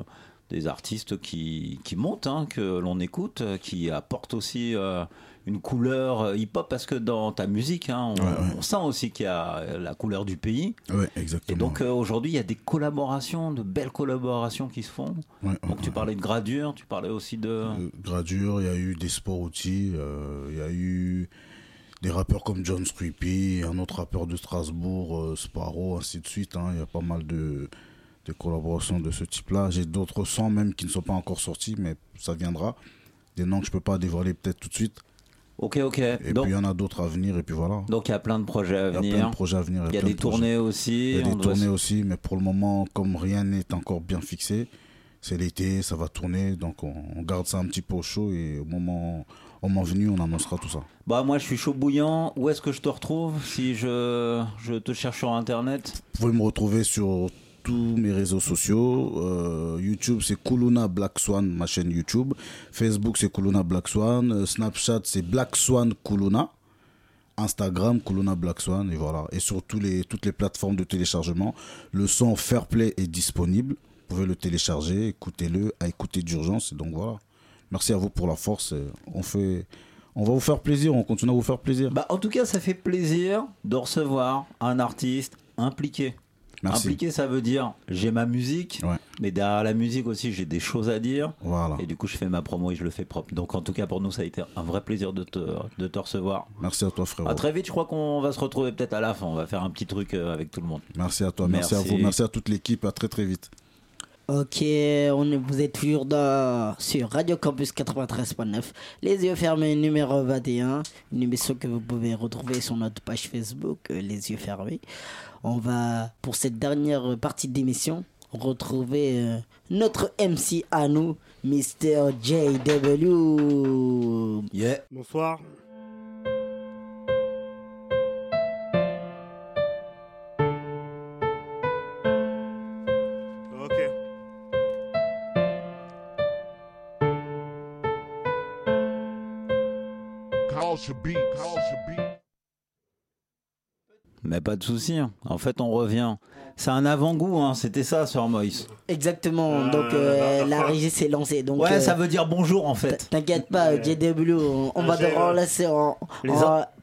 [SPEAKER 8] des artistes qui, qui montent, hein, que l'on écoute, qui apportent aussi euh, une couleur euh, hip-hop, parce que dans ta musique, hein, on, on sent aussi qu'il y a la couleur du pays.
[SPEAKER 9] Ouais, exactement.
[SPEAKER 8] Et donc euh, aujourd'hui, il y a des collaborations, de belles collaborations qui se font. Donc tu parlais de Gradure, tu parlais aussi de...
[SPEAKER 9] Euh, Gradure, il y a eu des sports outils, euh, il y a eu des rappeurs comme John Scrippy, un autre rappeur de Strasbourg, euh, Sparrow, ainsi de suite. hein. Il y a pas mal de, de collaborations de ce type-là. J'ai d'autres sons même qui ne sont pas encore sortis, mais ça viendra. Des noms que je peux pas dévoiler peut-être tout de suite.
[SPEAKER 8] Ok, ok.
[SPEAKER 9] Et
[SPEAKER 8] Donc-
[SPEAKER 9] puis il y en a d'autres à venir, et puis voilà.
[SPEAKER 8] Donc il y a plein de projets à
[SPEAKER 9] Il y a
[SPEAKER 8] venir.
[SPEAKER 9] plein de projets à venir.
[SPEAKER 8] Il y a des
[SPEAKER 9] de projets.
[SPEAKER 8] tournées aussi.
[SPEAKER 9] Il y a des tournées aussi, mais pour le moment, comme rien n'est encore bien fixé, c'est l'été, ça va tourner, donc on, on garde ça un petit peu au chaud et au moment, au moment venu, on annoncera tout ça.
[SPEAKER 8] Bah moi je suis chaud bouillant. Où est-ce que je te retrouve si je, je te cherche sur internet?
[SPEAKER 9] Vous pouvez me retrouver sur tous mes réseaux sociaux. Euh, YouTube, c'est Kuluna Black Swan, ma chaîne YouTube. Facebook, c'est Kuluna Black Swan. Euh, Snapchat, c'est Black Swan Kuluna. Instagram, Kuluna Black Swan. Et voilà. Et sur toutes les plateformes de téléchargement, le son Fairplay est disponible. Vous pouvez le télécharger, écoutez-le, à écouter d'urgence. Donc voilà. Merci à vous pour la force. On fait. On va vous faire plaisir, on continue à vous faire plaisir.
[SPEAKER 8] Bah en tout cas ça fait plaisir de recevoir un artiste impliqué.
[SPEAKER 9] Merci.
[SPEAKER 8] Impliqué ça veut dire j'ai ma musique, mais derrière la musique aussi j'ai des choses à dire.
[SPEAKER 9] Voilà.
[SPEAKER 8] Et du coup je fais ma promo et je le fais propre. Donc en tout cas pour nous ça a été un vrai plaisir de te, de te recevoir.
[SPEAKER 9] Merci à toi, frérot.
[SPEAKER 8] À très vite, je crois qu'on va se retrouver peut-être à la fin. On va faire un petit truc euh, avec tout le monde.
[SPEAKER 9] Merci à toi, merci, à vous, merci à toute l'équipe, à très très vite.
[SPEAKER 3] Ok, on est- vous êtes toujours dans, sur Radio Campus 93.9, Les yeux fermés numéro 21, une émission que vous pouvez retrouver sur notre page Facebook, euh, Les yeux fermés. On va, pour cette dernière partie d'émission, retrouver euh, notre MC à nous, Mr. JW.
[SPEAKER 8] Yeah.
[SPEAKER 11] Bonsoir.
[SPEAKER 8] Mais pas de souci. hein. En fait, on revient. C'est un avant-goût, hein. c'était ça, Sir Moïse.
[SPEAKER 3] Exactement, donc euh, la régie s'est lancée. Donc,
[SPEAKER 8] Ouais,
[SPEAKER 3] euh,
[SPEAKER 8] ça veut dire bonjour en fait.
[SPEAKER 3] T'inquiète pas, JW, on, on va te relancer en-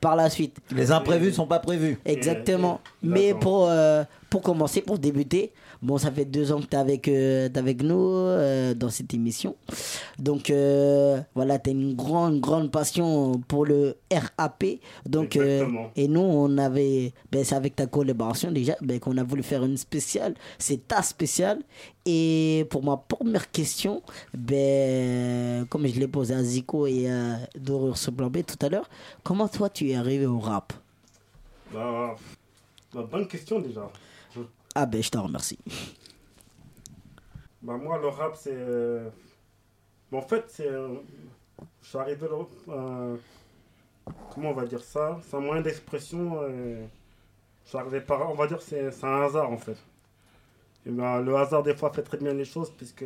[SPEAKER 3] par la suite.
[SPEAKER 8] Les imprévus sont pas prévus.
[SPEAKER 3] Exactement. Mais pour, euh, pour commencer, pour débuter, bon, ça fait deux ans que tu es avec, euh, avec nous euh, dans cette émission. Donc, euh, voilà, tu as une grande, grande passion pour le RAP. Donc, et nous, on avait, ben, c'est avec ta collaboration déjà, ben, qu'on a voulu faire une spéciale. C'est ta spéciale. Et pour ma première question, ben, comme je l'ai posé à Zico et à plan B tout à l'heure, comment toi tu es arrivé au rap?
[SPEAKER 11] Bah, bah, bonne question déjà.
[SPEAKER 3] Ah ben, je t'en remercie.
[SPEAKER 11] Bah, moi, le rap, c'est. euh, en fait, c'est. euh, Je suis arrivé euh, Comment on va dire ça? C'est un moyen d'expression. Je suis arrivé par. On va dire c'est c'est un hasard en fait. Et ben, le hasard, des fois, fait très bien les choses puisque.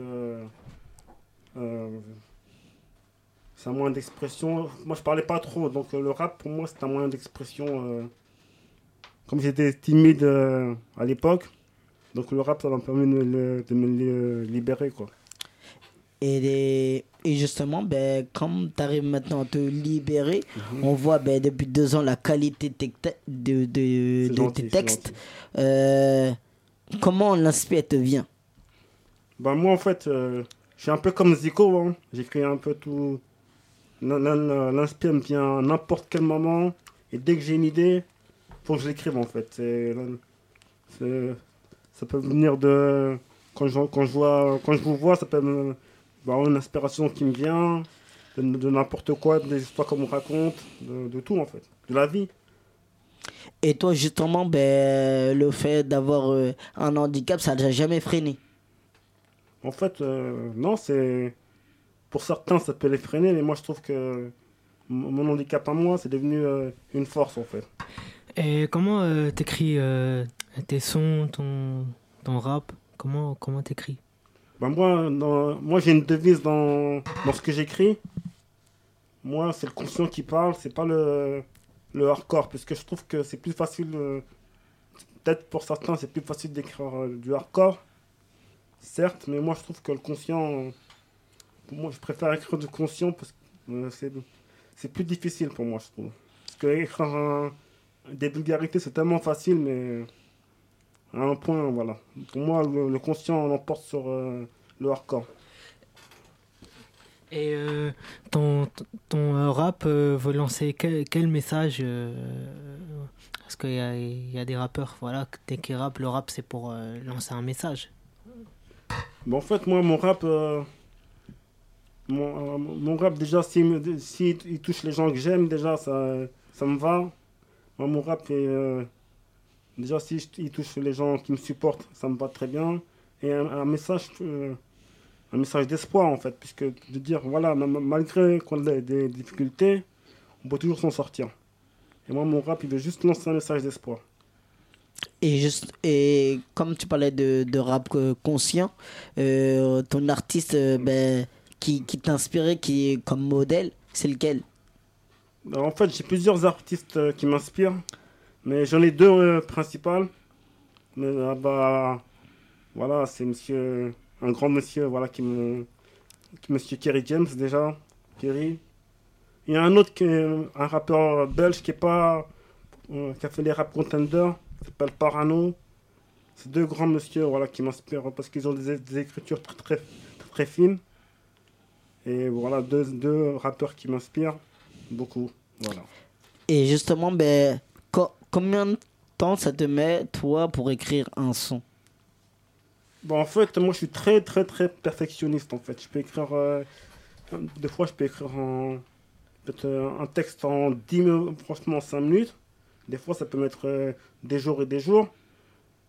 [SPEAKER 11] c'est un moyen d'expression. Moi, je parlais pas trop, donc le rap, pour moi, c'est un moyen d'expression. Comme j'étais timide à l'époque, Donc le rap, ça m'a permis de me, de me li- libérer, quoi.
[SPEAKER 3] Et, les- et justement, ben, comme tu arrives maintenant à te libérer,
[SPEAKER 11] Mhm.
[SPEAKER 3] on voit ben, depuis deux ans la qualité de de, de-
[SPEAKER 11] C'est
[SPEAKER 3] de
[SPEAKER 11] gentil,
[SPEAKER 3] tes textes. Euh, comment l'inspire te vient?
[SPEAKER 11] Bah moi en fait, euh, je suis un peu comme Zico, hein. j'écris un peu tout. L'in- l'in- L'inspire me vient à n'importe quel moment, et dès que j'ai une idée, faut que je l'écrive en fait. C'est- ça peut venir de. Quand je, quand, je vois, quand je vous vois, ça peut me. bah, avoir une inspiration qui me vient, de, de n'importe quoi, des histoires qu'on me raconte, de, de tout en fait, de la vie.
[SPEAKER 3] Et toi, justement, ben, le fait d'avoir euh, un handicap, ça ne t'a jamais freiné?
[SPEAKER 11] En fait, euh, non, c'est. Pour certains, ça peut les freiner, mais moi je trouve que mon mon handicap à moi, c'est devenu euh, une force en fait.
[SPEAKER 7] Et comment euh, t'écris euh, tes sons, ton, ton rap Comment comment t'écris?
[SPEAKER 11] Bah, moi, moi j'ai une devise dans, ce que j'écris. Moi, c'est le conscient qui parle, c'est pas le, le hardcore, parce que je trouve que c'est plus facile. euh, Peut-être pour certains, c'est plus facile d'écrire euh, du hardcore, certes, mais moi je trouve que le conscient. euh, moi, je préfère écrire du conscient parce que euh, c'est plus difficile pour moi, je trouve. Parce que écrire des vulgarités, c'est tellement facile, mais à un point, voilà. Pour moi, le, le conscient l'emporte sur euh, le hardcore.
[SPEAKER 7] Et euh, ton, ton euh, rap euh, veut lancer quel, quel message Parce qu'il y y a des rappeurs, voilà, dès qu'ils rappent, le rap c'est pour lancer un message.
[SPEAKER 11] Mais en fait, moi, mon rap, mon, mon rap, déjà, s'il s'il il touche les gens que j'aime, déjà, ça, ça me va. Moi, mon rap, est, déjà, s'il il touche les gens qui me supportent, ça me va très bien. Et un, un message, euh, un message d'espoir, en fait, puisque de dire, voilà, ma- ma- malgré qu'on ait des difficultés, on peut toujours s'en sortir. Et moi, mon rap, il veut juste lancer un message d'espoir.
[SPEAKER 3] Et, juste, et comme tu parlais de, de rap conscient, euh, ton artiste euh, ben, qui, qui t'inspirait, qui est comme modèle, c'est lequel?
[SPEAKER 11] Ben, En fait, j'ai plusieurs artistes euh, qui m'inspirent, mais j'en ai deux euh, principales. Mais, euh, bah, voilà, c'est monsieur, un grand monsieur, voilà, qui me, monsieur Kerry James déjà, Kerry. Il y a un autre qui un rappeur belge qui est pas, euh, qui a fait les rap contenders, qui s'appelle Parano. C'est deux grands monsieur, voilà, qui m'inspirent parce qu'ils ont des, écritures très, très, très, fines. Et voilà, deux, deux rappeurs qui m'inspirent beaucoup. Voilà.
[SPEAKER 3] Et justement, ben, combien de temps ça te met, toi, pour écrire un son?
[SPEAKER 11] Bon, en fait, moi, je suis très, très, très perfectionniste, en fait. Je peux écrire... euh, des fois, je peux écrire en, euh, un texte en 10 minutes, franchement, en 5 minutes. Des fois, ça peut mettre euh, des jours et des jours.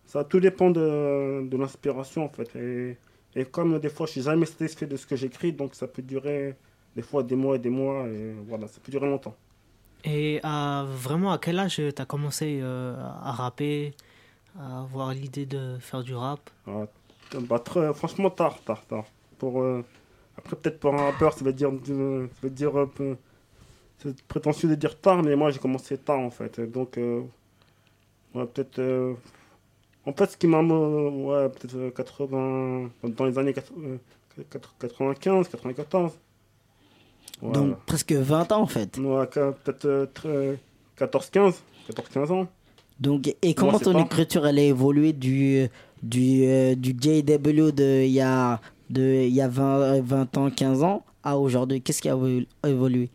[SPEAKER 11] Ça, tout dépend de, de l'inspiration, en fait. Et, et comme des fois, je suis jamais satisfait de ce que j'écris, donc ça peut durer des fois des mois et des mois, et voilà, ça peut durer longtemps.
[SPEAKER 7] Et à, vraiment, à quel âge tu as commencé euh, à rapper, à avoir l'idée de faire du rap?
[SPEAKER 11] Ah, bah, très- franchement, tard, tard, tard. Pour, euh, après, peut-être pour un rappeur, ça veut dire, ça veut dire. C'est prétentieux de dire tard, mais moi, j'ai commencé tard, en fait. Donc, euh, peut-être. euh, en fait, ce qui m'a. euh, Ouais, peut-être euh, 80. Dans les années 80, euh, 95, 94. Voilà.
[SPEAKER 3] Donc presque 20 ans en fait.
[SPEAKER 11] Ouais, peut-être euh, très- 14, 15. 14, 15 ans.
[SPEAKER 3] Donc, et comment
[SPEAKER 11] Moi,
[SPEAKER 3] ton
[SPEAKER 11] pas.
[SPEAKER 3] écriture elle a évolué du, du, euh, du JW de il y a, de, il y a 20, 20 ans, 15 ans à aujourd'hui? Qu'est-ce qui a évo- évolué?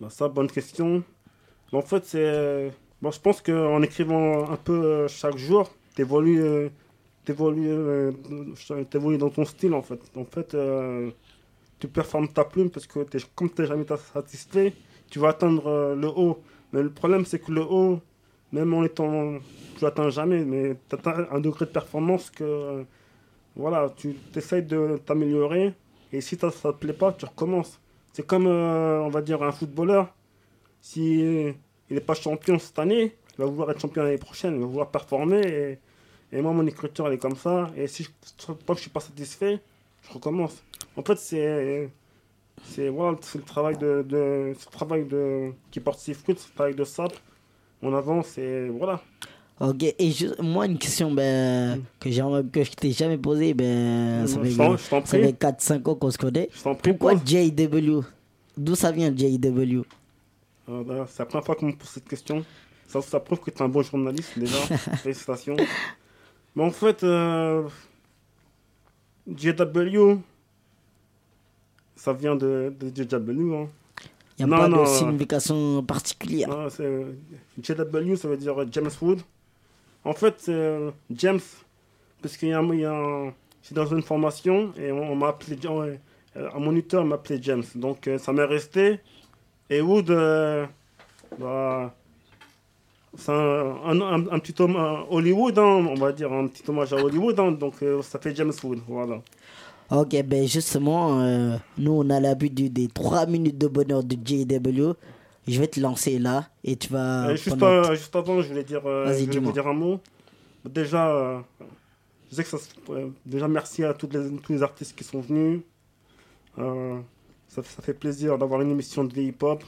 [SPEAKER 11] Bah, ça, bonne question. Bah, en fait, c'est. Bon, je pense qu'en écrivant un peu euh, chaque jour, t'évolues, euh, t'évolues, euh, t'évolues dans ton style, en fait. En fait, euh, tu performes ta plume parce que comme tu n'es jamais satisfait, tu vas atteindre euh, le haut. Mais le problème, c'est que le haut, même en étant. Tu l'atteins jamais, mais tu atteins un degré de performance que. euh, voilà, tu essayes de t'améliorer et si ça ne te plaît pas, tu recommences. C'est comme, euh, on va dire, un footballeur. Si il n'est pas champion cette année, il va vouloir être champion l'année prochaine, il va vouloir performer. Et, et moi, mon écriture, elle est comme ça. Et si je ne je suis pas satisfait, je recommence. En fait, c'est c'est voilà, le travail de, de le travail de qui porte ses fruits, c'est le travail de sable. On avance et voilà.
[SPEAKER 3] Ok, et moi, une question ben, que, j'ai, que je t'ai jamais posée, ben, ça fait,
[SPEAKER 11] t'en
[SPEAKER 3] ça fait 4-5 ans qu'on se connaît. Pourquoi. JW D'où ça vient JW
[SPEAKER 11] Euh, bah, c'est la première fois qu'on me pose cette question. Ça, ça prouve que tu es un bon journaliste déjà. [LAUGHS] Félicitations. Mais en fait, euh, JW, ça vient de, de JW. Hein.
[SPEAKER 3] Il n'y a pas de signification particulière.
[SPEAKER 11] Non, JW, ça veut dire James Wood. En fait, c'est euh, James, parce qu'il y a, un- il y a un- c'est dans une formation et on, on m'a appelé, euh, un moniteur m'a appelé James. Donc euh, ça m'est resté. Et Wood, bah, c'est un, un, un- un petit homme à Hollywood, hein, on va dire, un petit hommage à Hollywood. hein, donc euh, ça fait James Wood, voilà.
[SPEAKER 3] Ok, ben justement, euh, nous on a l'habitude des 3 minutes de bonheur de JW. Je vais te lancer là et tu vas.
[SPEAKER 11] Euh, juste, juste avant, je voulais dire, je voulais dire un mot. Déjà, je sais que ça, déjà merci à toutes les, tous les artistes qui sont venus. Ça, ça fait plaisir d'avoir une émission de hip-hop.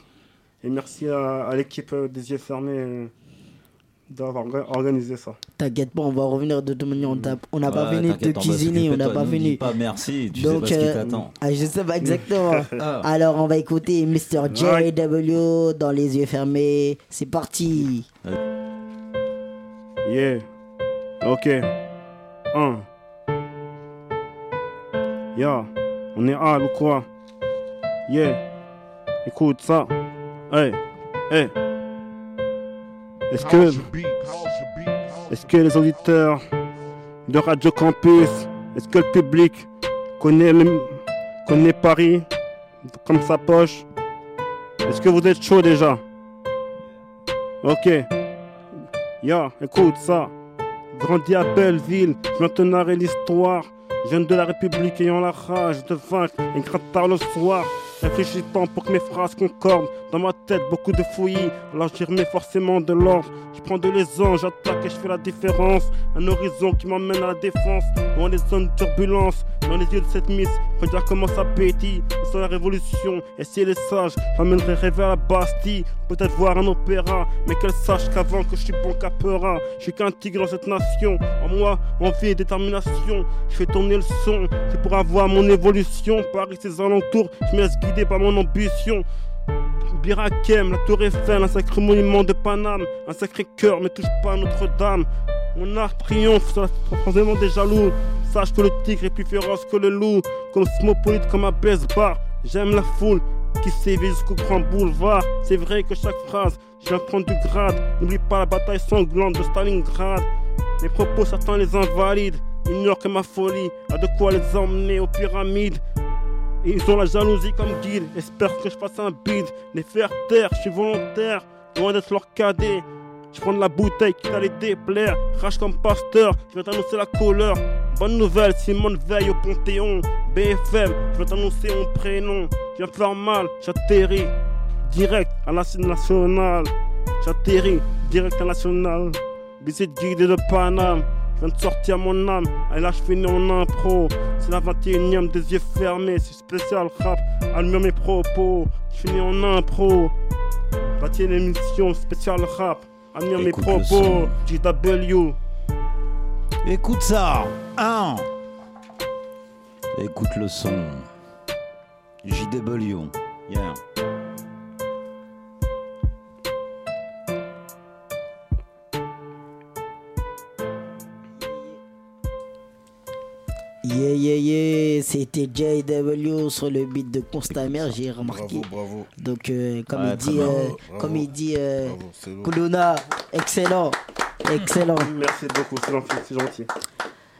[SPEAKER 11] Et merci à, à l'équipe des yeux fermés euh, d'avoir orga- organisé ça.
[SPEAKER 3] T'inquiète pas, on va revenir de toute manière. On n'a pas
[SPEAKER 8] Ouais, on va
[SPEAKER 3] cuisiner, on
[SPEAKER 8] de
[SPEAKER 3] n'a pas
[SPEAKER 8] dis pas merci, tu sais pas ce qui t'attend.
[SPEAKER 3] ah, je sais pas exactement. [LAUGHS]
[SPEAKER 8] Ah.
[SPEAKER 3] Alors on va écouter Mr. JW dans les yeux fermés. C'est parti.
[SPEAKER 11] Yeah. Ok. Un. Yeah. On est hal ou quoi? Yeah. Écoute ça. Hey. Hey. Est-ce que. Est-ce que les auditeurs de Radio Campus, est-ce que le public connaît, le- connaît Paris comme sa poche? Est-ce que vous êtes chaud déjà? Ok. Ya, écoute ça. Grandi à Belleville, je narrer l'histoire. Jeune de la République ayant la rage de vaincre et gratte tard le soir. Réfléchissant pour que mes phrases concordent. Dans ma tête, beaucoup de fouillis. Alors j'y remets forcément de l'ordre. Je prends de l'aisance, j'attaque et je fais la différence. Un horizon qui m'emmène à la défense. Loin des zones de turbulence. Dans les yeux de cette miss, regarde comment ça pétille. Sans la révolution, et si elle est sage, j'emmènerai rêver à la Bastille. Peut-être voir un opéra, mais qu'elle sache qu'avant que je suis bon capera. Je suis qu'un tigre dans cette nation. En moi, envie et détermination. Je fais tourner le son, c'est pour avoir mon évolution. Paris, ses alentours, je me laisse guider par mon ambition. Birakem, la Tour Eiffel, un sacré monument de Paname, un sacré cœur, mais touche pas Notre-Dame. Mon art triomphe sur la des jaloux. Sache que le tigre est plus féroce que le loup, comme Smopolite, comme un baisse-bar. J'aime la foule qui sévit jusqu'au grand boulevard. C'est vrai que chaque phrase, prendre du grade. N'oublie pas la bataille sanglante de Stalingrad. Mes propos, certains les invalident. Ignorent que ma folie a de quoi les emmener aux pyramides. Et ils ont la jalousie comme guide. Espèrent que je fasse un bide. Les faire taire, je suis volontaire. Loin d'être leur cadet. Je prends de la bouteille qui les déplaire. Rage comme pasteur, je vais t'annoncer la couleur. Bonne nouvelle, Simone veille au Panthéon. BFM, je vais t'annoncer mon prénom. Je viens faire mal, j'atterris. Direct à la scène nationale. J'atterris direct à la nationale. Visite guidée de Paname. Je viens de sortir mon âme. Et là, je finis en impro. C'est la 21ème des yeux fermés. C'est spécial rap. Allumez mes propos. Je finis en impro. 21 émission spéciale rap. Allumez mes propos. JW.
[SPEAKER 8] Écoute ça. Un. Écoute le son. JW. Yeah.
[SPEAKER 3] Yeah, yeah, yeah, c'était JW sur le beat de Constamer, j'ai remarqué.
[SPEAKER 9] Bravo, bravo.
[SPEAKER 3] Donc, euh, comme,
[SPEAKER 9] Ouais,
[SPEAKER 3] il dit, euh, comme il dit, euh. Kuluna, excellent, excellent. [COUGHS]
[SPEAKER 11] Merci beaucoup, c'est gentil. c'est gentil.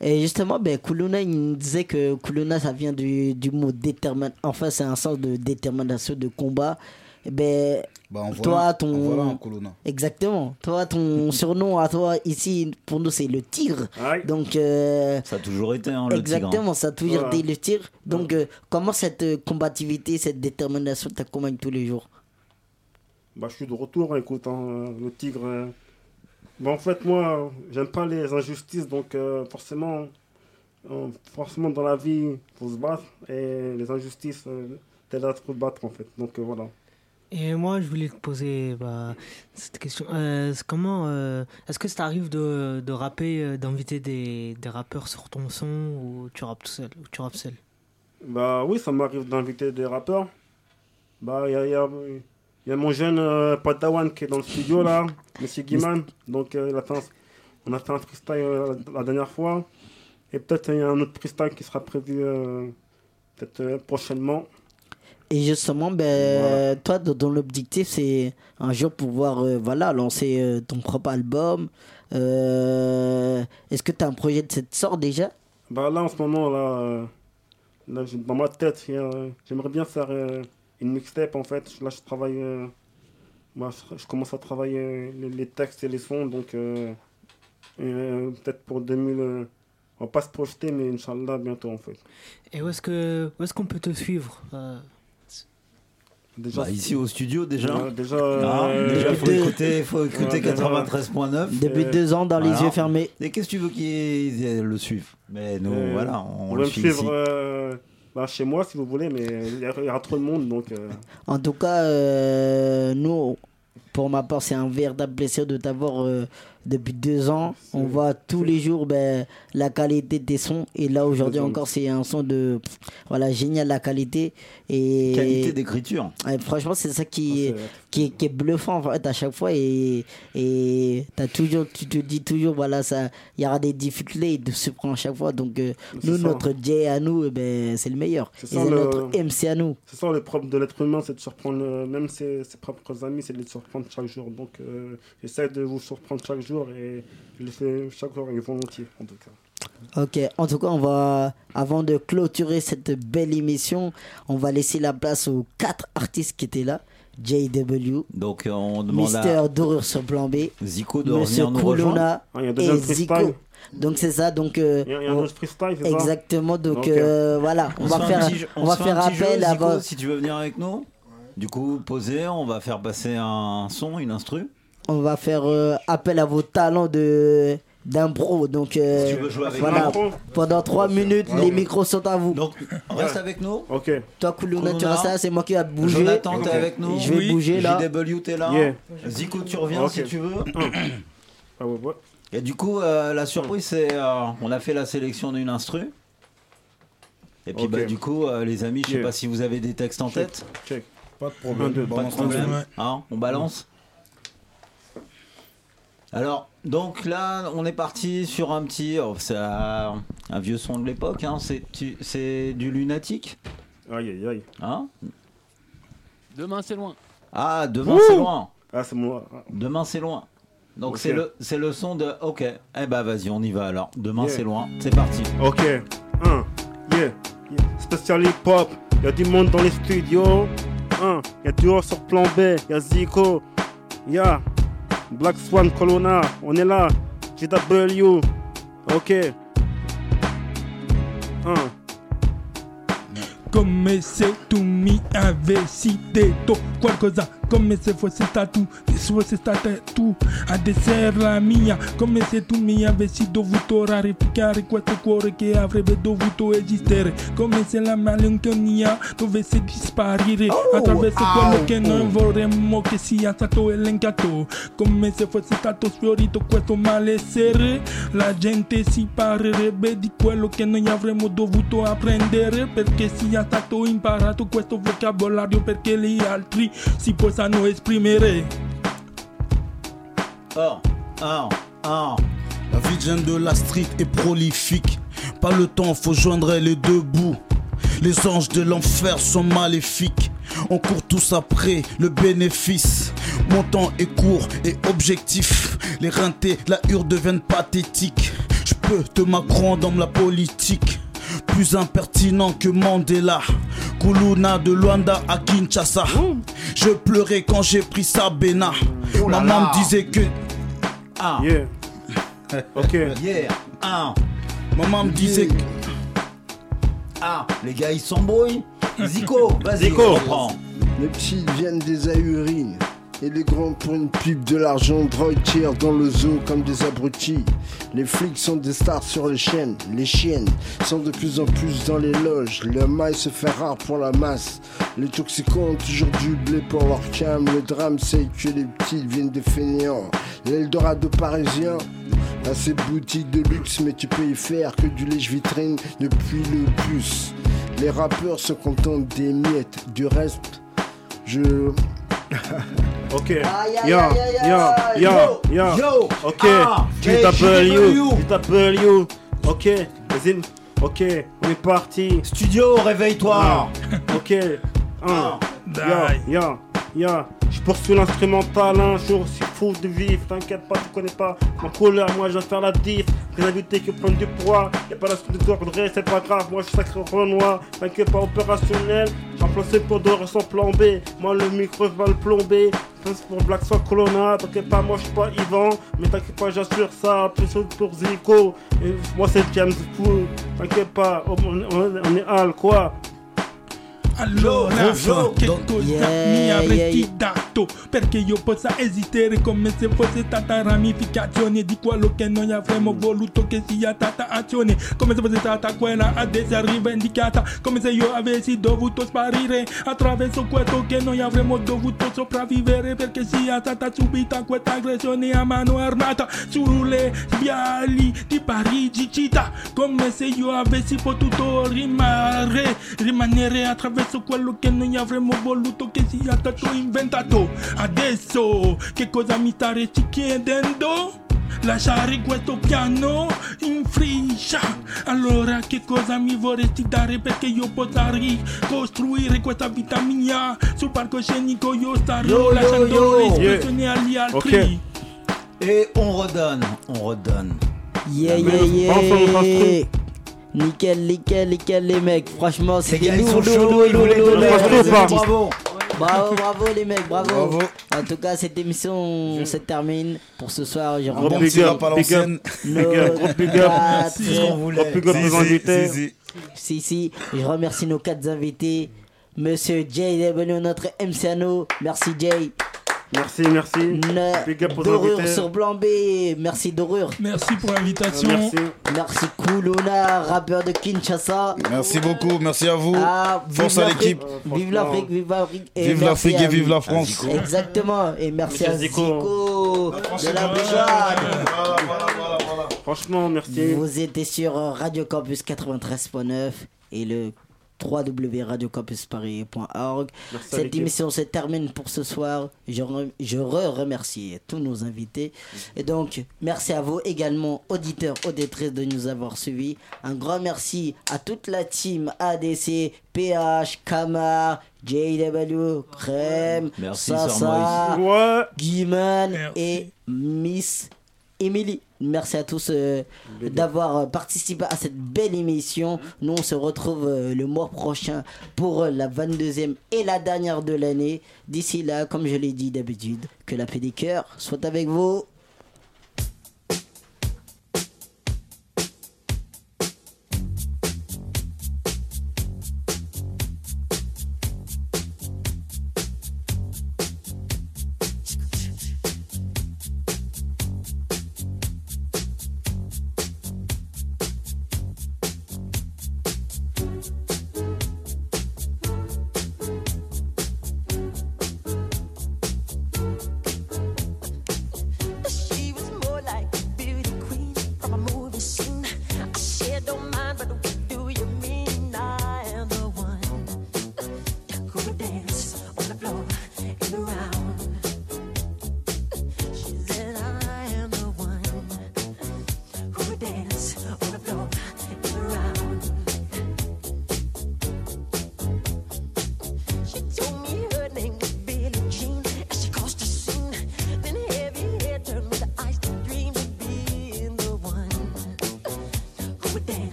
[SPEAKER 3] Et justement, ben, Kuluna, il nous disait que Kuluna, ça vient du, du mot détermination. Enfin, c'est un sens de détermination, de combat. Et ben,
[SPEAKER 9] Bah, en
[SPEAKER 3] toi,
[SPEAKER 9] voilà-
[SPEAKER 3] ton.
[SPEAKER 9] en voilà un Kuluna.
[SPEAKER 3] Exactement. Toi, ton [LAUGHS] surnom à toi, ici, pour nous, c'est le tigre. Donc. euh,
[SPEAKER 8] Ça a toujours été hein, le
[SPEAKER 3] Exactement,
[SPEAKER 8] tigre.
[SPEAKER 3] ça a toujours
[SPEAKER 11] Voilà.
[SPEAKER 3] été le tigre. Donc, euh, comment cette euh, combativité, cette détermination t'accompagne tous les jours?
[SPEAKER 11] Bah, je suis de retour, hein, écoute, hein, le tigre. hein. Bah, en fait, moi, j'aime pas les injustices, donc euh, forcément, euh, forcément dans la vie, faut se battre, et les injustices, euh, t'aides à te battre, en fait. Donc euh, voilà.
[SPEAKER 7] Et moi, je voulais te poser bah, cette question. Euh, comment euh, Est-ce que ça t'arrive de, de rapper, euh, d'inviter des, des rappeurs sur ton son ou tu rappes tout seul ou tu rappes seul?
[SPEAKER 11] Bah oui, ça m'arrive d'inviter des rappeurs. Bah, il y a, y a- y a mon jeune euh, Padawan qui est dans le studio là, [LAUGHS] Monsieur Guiman. Donc, euh, il a fait un- on a fait un freestyle la dernière fois. Et peut-être il y a un autre freestyle qui sera prévu peut-être prochainement.
[SPEAKER 3] Et justement, ben, toi, dans ton objectif, c'est un jour pouvoir euh, voilà, lancer euh, ton propre album. Euh, Est-ce que tu as un projet de cette sorte déjà?
[SPEAKER 11] Bah là, en ce moment, là, dans ma tête, j'aimerais bien faire une mixtape en fait. Là, je travaille. moi, je, commence à travailler les, les textes et les sons, donc peut-être pour 2000. euh, on va pas se projeter, mais Inch'Allah, bientôt en fait.
[SPEAKER 7] Et où est-ce que où est-ce qu'on peut te suivre? Euh,
[SPEAKER 11] Déjà,
[SPEAKER 8] Bah, ici au studio déjà. Ah,
[SPEAKER 11] euh,
[SPEAKER 8] déjà faut
[SPEAKER 11] deux-
[SPEAKER 8] écouter, faut écouter
[SPEAKER 11] Ouais, déjà.
[SPEAKER 8] 93.9.
[SPEAKER 3] Depuis deux ans, dans les yeux fermés.
[SPEAKER 8] Et qu'est-ce que tu veux qu'ils le suivent Mais nous,
[SPEAKER 11] Euh,
[SPEAKER 8] voilà,
[SPEAKER 11] vous
[SPEAKER 8] on
[SPEAKER 11] pouvez
[SPEAKER 8] le
[SPEAKER 11] me
[SPEAKER 8] suit
[SPEAKER 11] suivre
[SPEAKER 8] ici.
[SPEAKER 11] euh, bah, chez moi si vous voulez, mais il y, y aura trop de monde donc. euh,
[SPEAKER 3] En tout cas, euh, nous, pour ma part, c'est un véritable plaisir de t'avoir euh, depuis deux ans. On voit tous les jours ben, la qualité de tes sons. Et là, aujourd'hui encore, c'est un son de. Voilà, génial la qualité. Et,
[SPEAKER 8] Qualité d'écriture.
[SPEAKER 3] Franchement, c'est ça qui, est, qui, est, qui est bluffant en fait, à chaque fois. Et, et t'as toujours, tu te dis toujours, voilà, ça, il y aura des difficultés, il te surprend à chaque fois. Donc, euh, nous,
[SPEAKER 11] ça.
[SPEAKER 3] notre J à nous, eh ben, c'est le meilleur. Et
[SPEAKER 11] C'est le-
[SPEAKER 3] notre MC à nous.
[SPEAKER 11] C'est ça le propre de l'être humain, c'est de surprendre euh, même ses, ses propres amis, c'est de les surprendre chaque jour. Donc euh, j'essaie de vous surprendre chaque jour et je le fais chaque jour avec volontiers en tout cas.
[SPEAKER 3] Ok, en tout cas, on va, avant de clôturer cette belle émission, on va laisser la place aux quatre artistes qui étaient là. JW,
[SPEAKER 8] Donc on demande
[SPEAKER 3] Mister
[SPEAKER 8] à
[SPEAKER 3] Dorure sur plan B,
[SPEAKER 8] Zico de
[SPEAKER 3] Monsieur
[SPEAKER 8] revenir nous rejoindre.
[SPEAKER 11] Ah, il y a
[SPEAKER 3] et
[SPEAKER 11] déjà
[SPEAKER 3] Zico. Donc c'est ça, donc euh,
[SPEAKER 11] Il y a, il y a un
[SPEAKER 3] on-
[SPEAKER 11] autre freestyle, c'est
[SPEAKER 3] exactement. Donc euh, voilà, on,
[SPEAKER 8] On
[SPEAKER 3] va faire,
[SPEAKER 8] jeu-
[SPEAKER 3] on va faire
[SPEAKER 8] jeu,
[SPEAKER 3] appel à vos-
[SPEAKER 8] si tu veux venir avec nous. Du coup, poser, on va faire passer un son, une instru.
[SPEAKER 3] on va faire euh, appel à vos talents de d'impro. Donc euh,
[SPEAKER 8] Si tu veux jouer avec
[SPEAKER 3] voilà, pendant 3 minutes,
[SPEAKER 8] Ouais.
[SPEAKER 3] les micros sont à vous.
[SPEAKER 8] Donc reste avec nous.
[SPEAKER 11] Ok.
[SPEAKER 3] Toi, Kuluna, tu restes là, c'est moi qui vais bouger.
[SPEAKER 8] Jonathan, t'es avec nous.
[SPEAKER 3] Je vais bouger là.
[SPEAKER 8] JW, t'es là.
[SPEAKER 11] Yeah.
[SPEAKER 8] Zico, tu reviens si tu veux. [CLEARS THROAT]
[SPEAKER 11] Ah.
[SPEAKER 8] Et du coup, euh, la surprise, c'est euh, on a fait la sélection d'une instru. Et puis, bah, du coup, les amis, je sais
[SPEAKER 11] Yeah.
[SPEAKER 8] pas si vous avez des textes en
[SPEAKER 11] Check,
[SPEAKER 8] tête.
[SPEAKER 11] check.
[SPEAKER 9] Pas de problème.
[SPEAKER 8] Pas de
[SPEAKER 9] balance
[SPEAKER 8] problème. Hein, on balance. Alors, donc là, on est parti sur un petit. oh, c'est un, un vieux son de l'époque. Hein, c'est, tu- c'est du lunatique?
[SPEAKER 11] Aïe aïe aïe.
[SPEAKER 8] Hein?
[SPEAKER 12] Demain, c'est loin.
[SPEAKER 8] ah, demain c'est loin.
[SPEAKER 11] Ah, c'est moi.
[SPEAKER 8] Demain c'est loin. Donc
[SPEAKER 11] Ok.
[SPEAKER 8] c'est le c'est le son de OK. Eh bah vas-y, on y va alors. Demain
[SPEAKER 11] Yeah.
[SPEAKER 8] c'est loin. C'est parti.
[SPEAKER 11] Ok. Un. Yeah. yeah. Spécial hip hop. Y a du monde dans les studios. Un. Y a Duo sur plan B. Y a Zico. Y a Black Swan Colonna. On est là. JW. Ok. Un.
[SPEAKER 5] Come se tu mi avessi detto qualcosa, come se fosse stato, se fosse stata tu ad essere la mia, come se tu mi avessi dovuto rarificare questo cuore che avrebbe dovuto esistere, come se la malinconia dovesse disparire attraverso quello che noi vorremmo che sia stato elencato, come se fosse stato sfiorito questo malessere, la gente si parlerebbe di quello che noi avremmo dovuto apprendere perché sia stato imparato questo vocabolario perché gli altri si possano esprimere.
[SPEAKER 8] Or, or, or.
[SPEAKER 9] La vie de jeune de la street est prolifique. Pas le temps, faut joindre les deux bouts. Les anges de l'enfer sont maléfiques. On court tous après le bénéfice. Mon temps est court et objectif. Les rintés, la hure deviennent pathétiques. Je peux te Macron dans la politique. Plus impertinent que Mandela. Kuluna de Luanda à Kinshasa. Je pleurais quand j'ai pris Sabena.
[SPEAKER 8] Oh là
[SPEAKER 9] Maman
[SPEAKER 8] là.
[SPEAKER 9] me disait que.
[SPEAKER 8] Ah.
[SPEAKER 11] Yeah. Ok. [LAUGHS]
[SPEAKER 8] Yeah. Un.
[SPEAKER 9] Maman me disait que.
[SPEAKER 8] Ah, les gars ils s'embrouillent. Zico, vas-y,
[SPEAKER 11] Zico.
[SPEAKER 8] reprends.
[SPEAKER 6] Les petits viennent des ahuries. Et les grands pour une pipe de l'argent, drogue tirent dans le zoo comme des abrutis. Les flics sont des stars sur les chaînes, les chiennes sont de plus en plus dans les loges. Le mail se fait rare pour la masse. Les toxicos ont toujours du blé pour leur cam. Le drame c'est que les petits viennent des fainéants. L'Eldorado parisien. À ces boutiques de luxe, mais tu peux y faire que du lèche-vitrine depuis le bus. Les rappeurs se contentent des miettes, du reste, je. [LAUGHS]
[SPEAKER 11] Ok. Yo, yo, yo,
[SPEAKER 6] Yo,
[SPEAKER 11] yo.
[SPEAKER 6] yo.
[SPEAKER 11] Ok.
[SPEAKER 6] Ah, hey,
[SPEAKER 11] GW,
[SPEAKER 6] GW.
[SPEAKER 11] GW. Ok. Vas-y. Ok. On est parti.
[SPEAKER 8] Studio, réveille-toi.
[SPEAKER 11] Ah, Ok. Yo, yo, yo. Je poursuis l'instrumental un jour, c'est fou de vivre. T'inquiète pas, tu connais pas ma couleur. Moi, je vais faire la diff. Les invités qui prennent du poids. Y'a pas la suite de d'ordre, c'est pas grave. Moi, je suis sacré Renoir. T'inquiète pas, opérationnel. J'ai placé pour de sans plan B. Moi, le micro va le plomber. C'est pour Black Soul Colonna. T'inquiète pas, moi, je suis pas Yvan. Mais t'inquiète pas, j'assure ça. Plus pour Zico. Et moi, c'est James Fool. T'inquiète pas, on est Al, quoi.
[SPEAKER 5] Allora,
[SPEAKER 11] Joe,
[SPEAKER 5] che cosa
[SPEAKER 11] Yeah,
[SPEAKER 5] mi avresti
[SPEAKER 11] yeah, yeah.
[SPEAKER 5] dato? Perché io possa esistere come se fosse stata ramificazione di quello che noi avremmo voluto che sia stata azione. Come se fosse stata quella ad essere rivendicata. Come se io avessi dovuto sparire attraverso questo che noi avremmo dovuto sopravvivere. Perché sia stata subita questa aggressione a mano armata. Sulle viali di Parigi città. Come se io avessi potuto rimanere rimanere attraverso quello che noi avremmo voluto che sia stato inventato adesso che cosa mi staresti chiedendo? Lasciare questo piano in friscia Allora che cosa mi vorresti dare perché io possa ricostruire questa vita mia Sul palcoscenico io starò
[SPEAKER 8] Yo, yo,
[SPEAKER 5] lasciando
[SPEAKER 8] yo.
[SPEAKER 5] l'espressione agli altri
[SPEAKER 8] Et on redonne, on redonne.
[SPEAKER 3] Yeah, yeah, yeah. Nickel, nickel, nickel les mecs. Franchement, c'est
[SPEAKER 8] gars, ils
[SPEAKER 3] lourd,
[SPEAKER 8] sont
[SPEAKER 3] lourd,
[SPEAKER 8] chauds,
[SPEAKER 3] lourd,
[SPEAKER 8] ils
[SPEAKER 3] lourd,
[SPEAKER 8] voulaient
[SPEAKER 3] lourd,
[SPEAKER 8] donner
[SPEAKER 3] lourd,
[SPEAKER 8] la
[SPEAKER 3] lourd,
[SPEAKER 8] présence.
[SPEAKER 3] lourd.
[SPEAKER 8] Bravo.
[SPEAKER 3] Bravo, bravo les mecs, bravo.
[SPEAKER 8] Bravo.
[SPEAKER 3] En tout cas, cette émission se termine pour ce soir. Je
[SPEAKER 11] Gros
[SPEAKER 3] remercie
[SPEAKER 11] big up, big up, big up, gros big up. Gros big invités.
[SPEAKER 3] Si, si, je remercie nos quatre invités. Monsieur Jay JW, notre MCNO. Merci Jay.
[SPEAKER 11] Merci, merci. Big up aux
[SPEAKER 3] Dorure sur Blanc B. Merci Dorure.
[SPEAKER 5] Merci pour l'invitation.
[SPEAKER 11] Merci.
[SPEAKER 3] Merci Kuluna, rappeur de Kinshasa.
[SPEAKER 9] Merci beaucoup, merci à vous.
[SPEAKER 3] Ah, vive
[SPEAKER 9] Force à
[SPEAKER 3] l'Afrique,
[SPEAKER 9] l'équipe.
[SPEAKER 3] Vive l'Afrique, vive l'Afrique. Et
[SPEAKER 9] Vive l'Afrique et vive la France.
[SPEAKER 3] Exactement. Et merci à
[SPEAKER 11] Zico.
[SPEAKER 3] Zico de la.
[SPEAKER 11] Franchement, merci.
[SPEAKER 3] Vous étiez sur euh, Radio Campus 93.9 et le www.radiocampusparis.org. Cette émission se termine pour ce soir. Je, re- je re-remercie tous nos invités. Et donc, merci à vous également, auditeurs, auditrices, de nous avoir suivis. Un grand merci à toute la team ADC, PH, Kamar, JW, Crème,
[SPEAKER 8] Merci,
[SPEAKER 3] Sasa. Guiman et Miss Emily. Merci à tous euh, d'avoir participé à cette belle émission. Nous, on se retrouve euh, le mois prochain pour euh, la 22e et la dernière de l'année. D'ici là, comme je l'ai dit d'habitude, que la paix des cœurs soit avec vous.